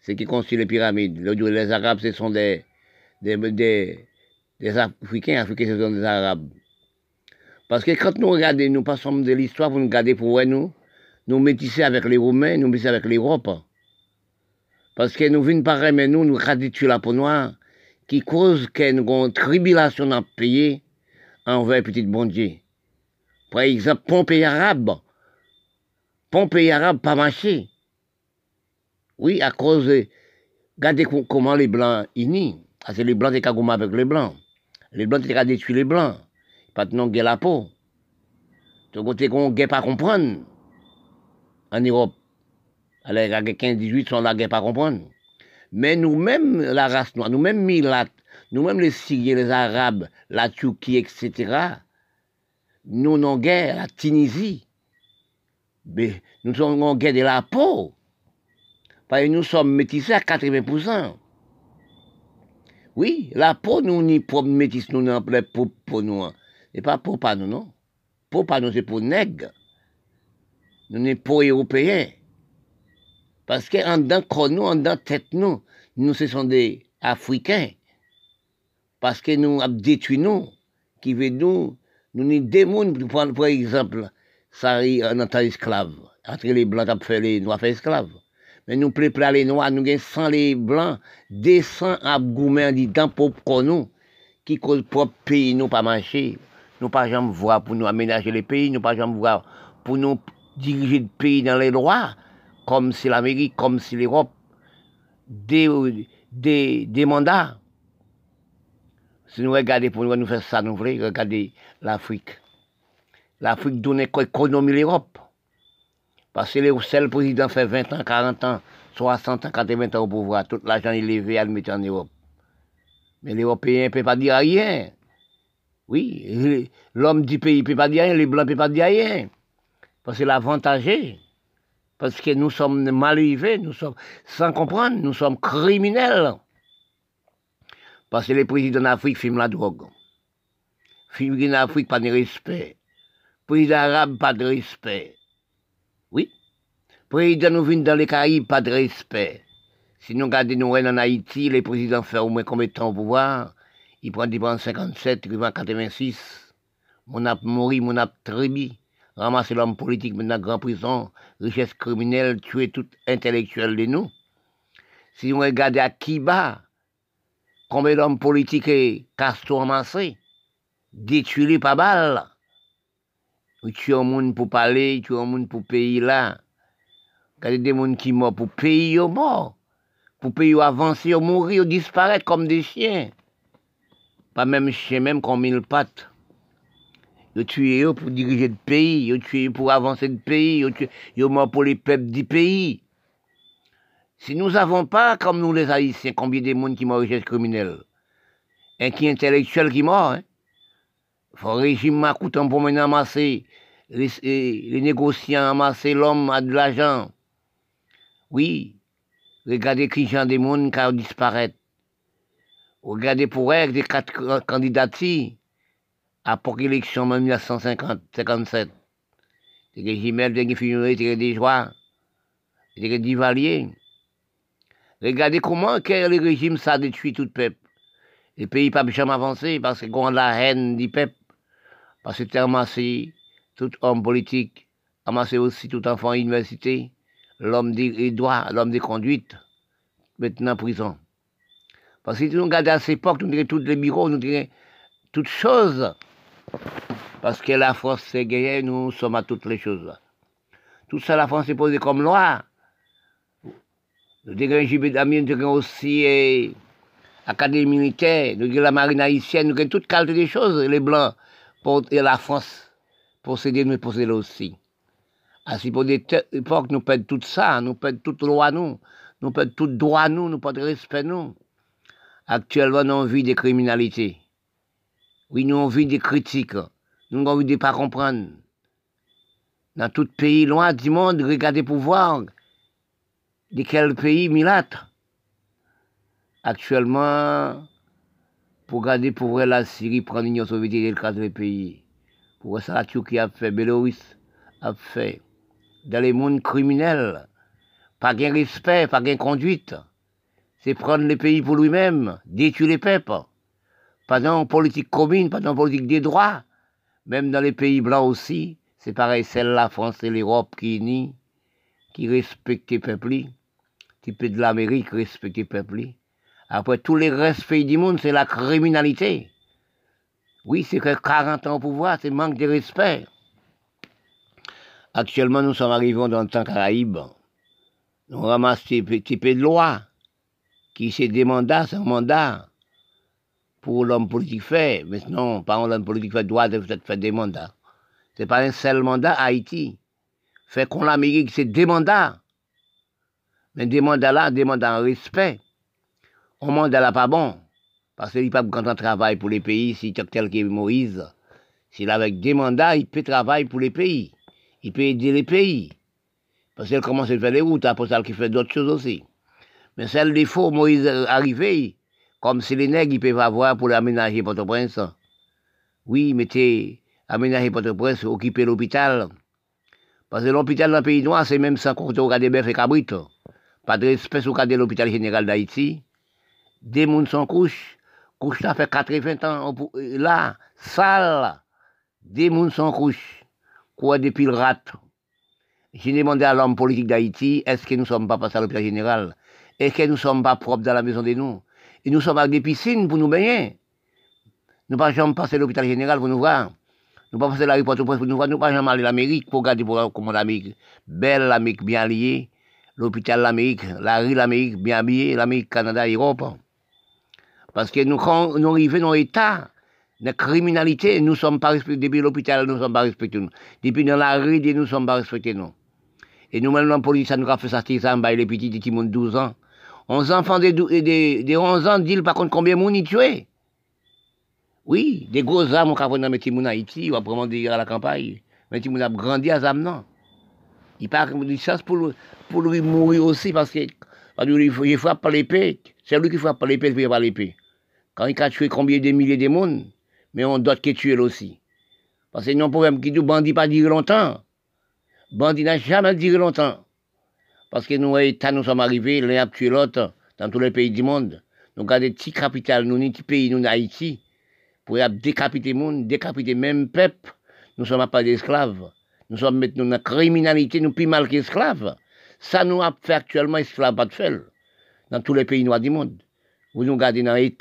c'est qui construit les pyramides. Les Arabes, ce sont des, des, des, Africains, Africains, ce sont des Arabes. Parce que quand nous regardons, nous passons de l'histoire, vous nous regardez pour nous, nous métissons avec les Romains, nous métissons avec l'Europe. Parce que nous venons par mais nous, nous radicons la peau noire, qui cause que nous tribulation le pays envers petit bon Dieu. Par exemple, Pompéi arabe, Pompéi arabe pas marché. Oui, à cause de... Regardez comment les Blancs unis. Ah, c'est les Blancs qui ont avec les Blancs. Les Blancs qui ont détruit les Blancs. De non la peau. Côté qu'on ne pas comprendre. En Europe. Alors, a 15-18 sont là, ne pas comprendre. Mais nous-mêmes, la race noire, nous-mêmes Milat, nous-mêmes les Syriens, les Arabes, la Turquie, etc., nous n'avons guerre, la Tunisie, mais nous sommes en guerre de la peau. Parce que nous sommes métissés à 80%. Oui, la peau, nous, ni pour métis, nous, non, pour, pour nous. Et pas pour pas nous, non. Pour pas nous, c'est pour nègres. Nous, n'est pas européens. Parce qu'en dedans nous, en dedans tête nous, nous, ce sont des Africains. Parce que nous avons détruit nous, qui veut nous, nous, des démons, par exemple, ça arrive en tant esclave. Entre les blancs qui fait les noirs fait esclaves. Mais nous préparons les noirs, nous sans les blancs, descend à goumen dit dans pour nous, qui cause propre pays nous pas marcher. Nous pas jamais voir pour nous aménager les pays, nous pas jamais voir pour nous diriger le pays dans les droits, comme si l'Amérique, comme si l'Europe, des, des, mandats. Si nous regardons pour nous, faire ça, nous voulons regarder l'Afrique l'Afrique donne économie l'Europe. Parce que le seul président fait 20 ans, 40 ans, 60 ans, 80 ans au pouvoir, tout l'argent est levé mettre en Europe. Mais l'Européen ne peut pas dire rien. Oui, l'homme du pays ne peut pas dire rien, les Blancs ne peuvent pas dire rien. Parce que l'avantagé, parce que nous sommes mal élevés, nous sommes, sans comprendre, nous sommes criminels. Parce que les présidents d'Afrique filment la drogue. Filment l'Afrique pas de respect. Pays arabe, pas de respect. Président nous vient dans les Caraïbes, pas de respect. Si nous regardons en Haïti, les présidents font au moins combien de temps au pouvoir Ils prennent des 57, ils vont 86. Mon a mouru, mon a trébi. Ramasser l'homme politique maintenant grand prison, richesse criminelle, tuer tout intellectuel de nous. Si on regarde à Kiba, combien d'hommes politiques et Castro ramassés, détruits par balle. Ils tuent un monde pour parler, ils tuent un monde pour payer là. Regardez des gens qui meurent pour payer au mort. Pour payer avancer, mourir, disparaître comme des chiens. Pas même chien, même comme mille pattes. Ils tuent pour diriger le pays, ils tuent pour avancer le pays, ils mort pour les peuples du pays. Si nous n'avons pas, comme nous les Haïtiens, combien de monde qui meurent richesse criminelle, et qui intellectuel qui mort, hein? Faut régime m'a coûté pour maintenant amasser, les, les négociants amasser l'homme à de l'argent. Oui, regardez qui gens des monde qui disparaître. Regardez pour elle des quatre candidatures à pour l'élection en 1957. C'est que Jimel, que Figuré, des que des valiers. Regardez comment le régime ça détruit tout le peuple. Les pays pas jamais avancé parce qu'on a la haine du peuple. Parce que c'est amassé tout homme politique, amassé aussi tout enfant université, l'homme des droits, l'homme des conduites, maintenant en prison. Parce que si nous regardons à cette époque, nous dirait tous les bureaux, nous dirait toutes choses. Parce que la France c'est gagné, nous sommes à toutes les choses. Tout ça, la France est posée comme loi. Nous avons JB nous avons aussi l'Académie militaire, nous avons la marine haïtienne, nous avons toutes qualité des choses, les Blancs, et la France, posséder nous posséder aussi. Ainsi, pour des époques, nous perdons tout ça, nous perdons toute loi, nous, nous perdons tout droit, nous, nous de respect, nous. Actuellement, nous vit des criminalités. Oui, nous vit des critiques. Nous avons envie de ne pas comprendre. Dans tout pays loin du monde, regardez pouvoir, de quel pays milâtre Actuellement, pour garder pour vrai la Syrie, prendre l'Union soviétique et le cas des pays. Pour ça, la Turquie a fait, Bélorusse a fait. Dans les mondes criminels, pas de respect, pas de conduite. C'est prendre les pays pour lui-même, détruire les peuples. Pas dans politique commune, pas dans politique des droits. Même dans les pays blancs aussi, c'est pareil, celle la France et l'Europe qui unit, qui respectent les peuples type de l'Amérique, respecter le peuple. Après, tous les respects du monde, c'est la criminalité. Oui, c'est que 40 ans au pouvoir, c'est manque de respect. Actuellement, nous sommes arrivés dans le temps caraïbe. On ramasse des petits de loi qui mandats, c'est un mandat pour l'homme politique fait. Mais non, pas l'homme politique fait droit de faire des mandats. C'est pas un seul mandat Haïti. Fait qu'on l'Amérique, c'est des mandats. Mais des mandats là, des mandats en respect. Un mandat là pas bon. Parce qu'il pas quand on travaille pour les pays, si tel que Moïse, s'il a avec des mandats, il peut travailler pour les pays. Il peut aider les pays. Parce qu'il commence à faire les routes, après ça, qu'il fait d'autres choses aussi. Mais celle des faux, Moïse arrivé, comme si les nègres, ils peuvent avoir pour l'aménager Port-au-Prince. Oui, mettez, aménager Port-au-Prince, occuper l'hôpital. Parce que l'hôpital dans le pays noir, c'est même sans compter au des bœufs et cabrites pas de respect au cas de l'hôpital général d'Haïti. Des gens sont couches. Couche ça fait 80 ans là, sale. Des gens sont couches. Quoi depuis le rat? J'ai demandé à l'homme politique d'Haïti, est-ce que nous ne sommes pas passés à l'hôpital général? Est-ce que nous ne sommes pas propres dans la maison de nous Et nous sommes avec des piscines pour nous baigner. Nous ne pas jamais passer à l'hôpital général pour nous voir. Nous ne pas passer à l'aéroport pour nous voir. Nous ne pas jamais aller à l'Amérique pour regarder comment l'Amérique, belle l'Amérique bien liée l'hôpital l'Amérique, la rue l'Amérique, bien habillée, l'Amérique, Canada, Europe. Parce que nous, nous arrivons dans l'état de criminalité, nous ne sommes pas respectés. Depuis l'hôpital, nous ne sommes pas respectés. Depuis dans la rue, nous ne sommes pas respectés. Et nous-mêmes, la police, ça nous a fait ça, ça, les petits, des petits de 12 ans. 11 enfants de, de, de 11 ans, disent par contre combien de monde ils. Oui, des gros âmes, les en Haïti, à la campagne. Mais ils ont grandi à âmes. Il parle de chasse pour, pour lui mourir aussi parce que frappe par l'épée. C'est lui qui frappe par l'épée, il par l'épée. Quand il a tué combien de milliers de monde, mais on doit qui tuer aussi. Parce que non problème qui dit bandit pas dire longtemps. Bandit n'a jamais duré longtemps. Parce que nous, États, nous sommes arrivés, l'un a tué l'autre dans tous les pays du monde. Nous avons des petits capitales, nous, des petits pays, nous, Haïti, pour décapiter le monde, décapiter même peuple. Nous sommes pas d'esclaves. Nous sommes maintenant dans la criminalité, nous plus mal qu'esclaves. Ça nous a fait actuellement esclaves pas de dans tous les pays noirs du monde. Vous nous regardez dans l'État.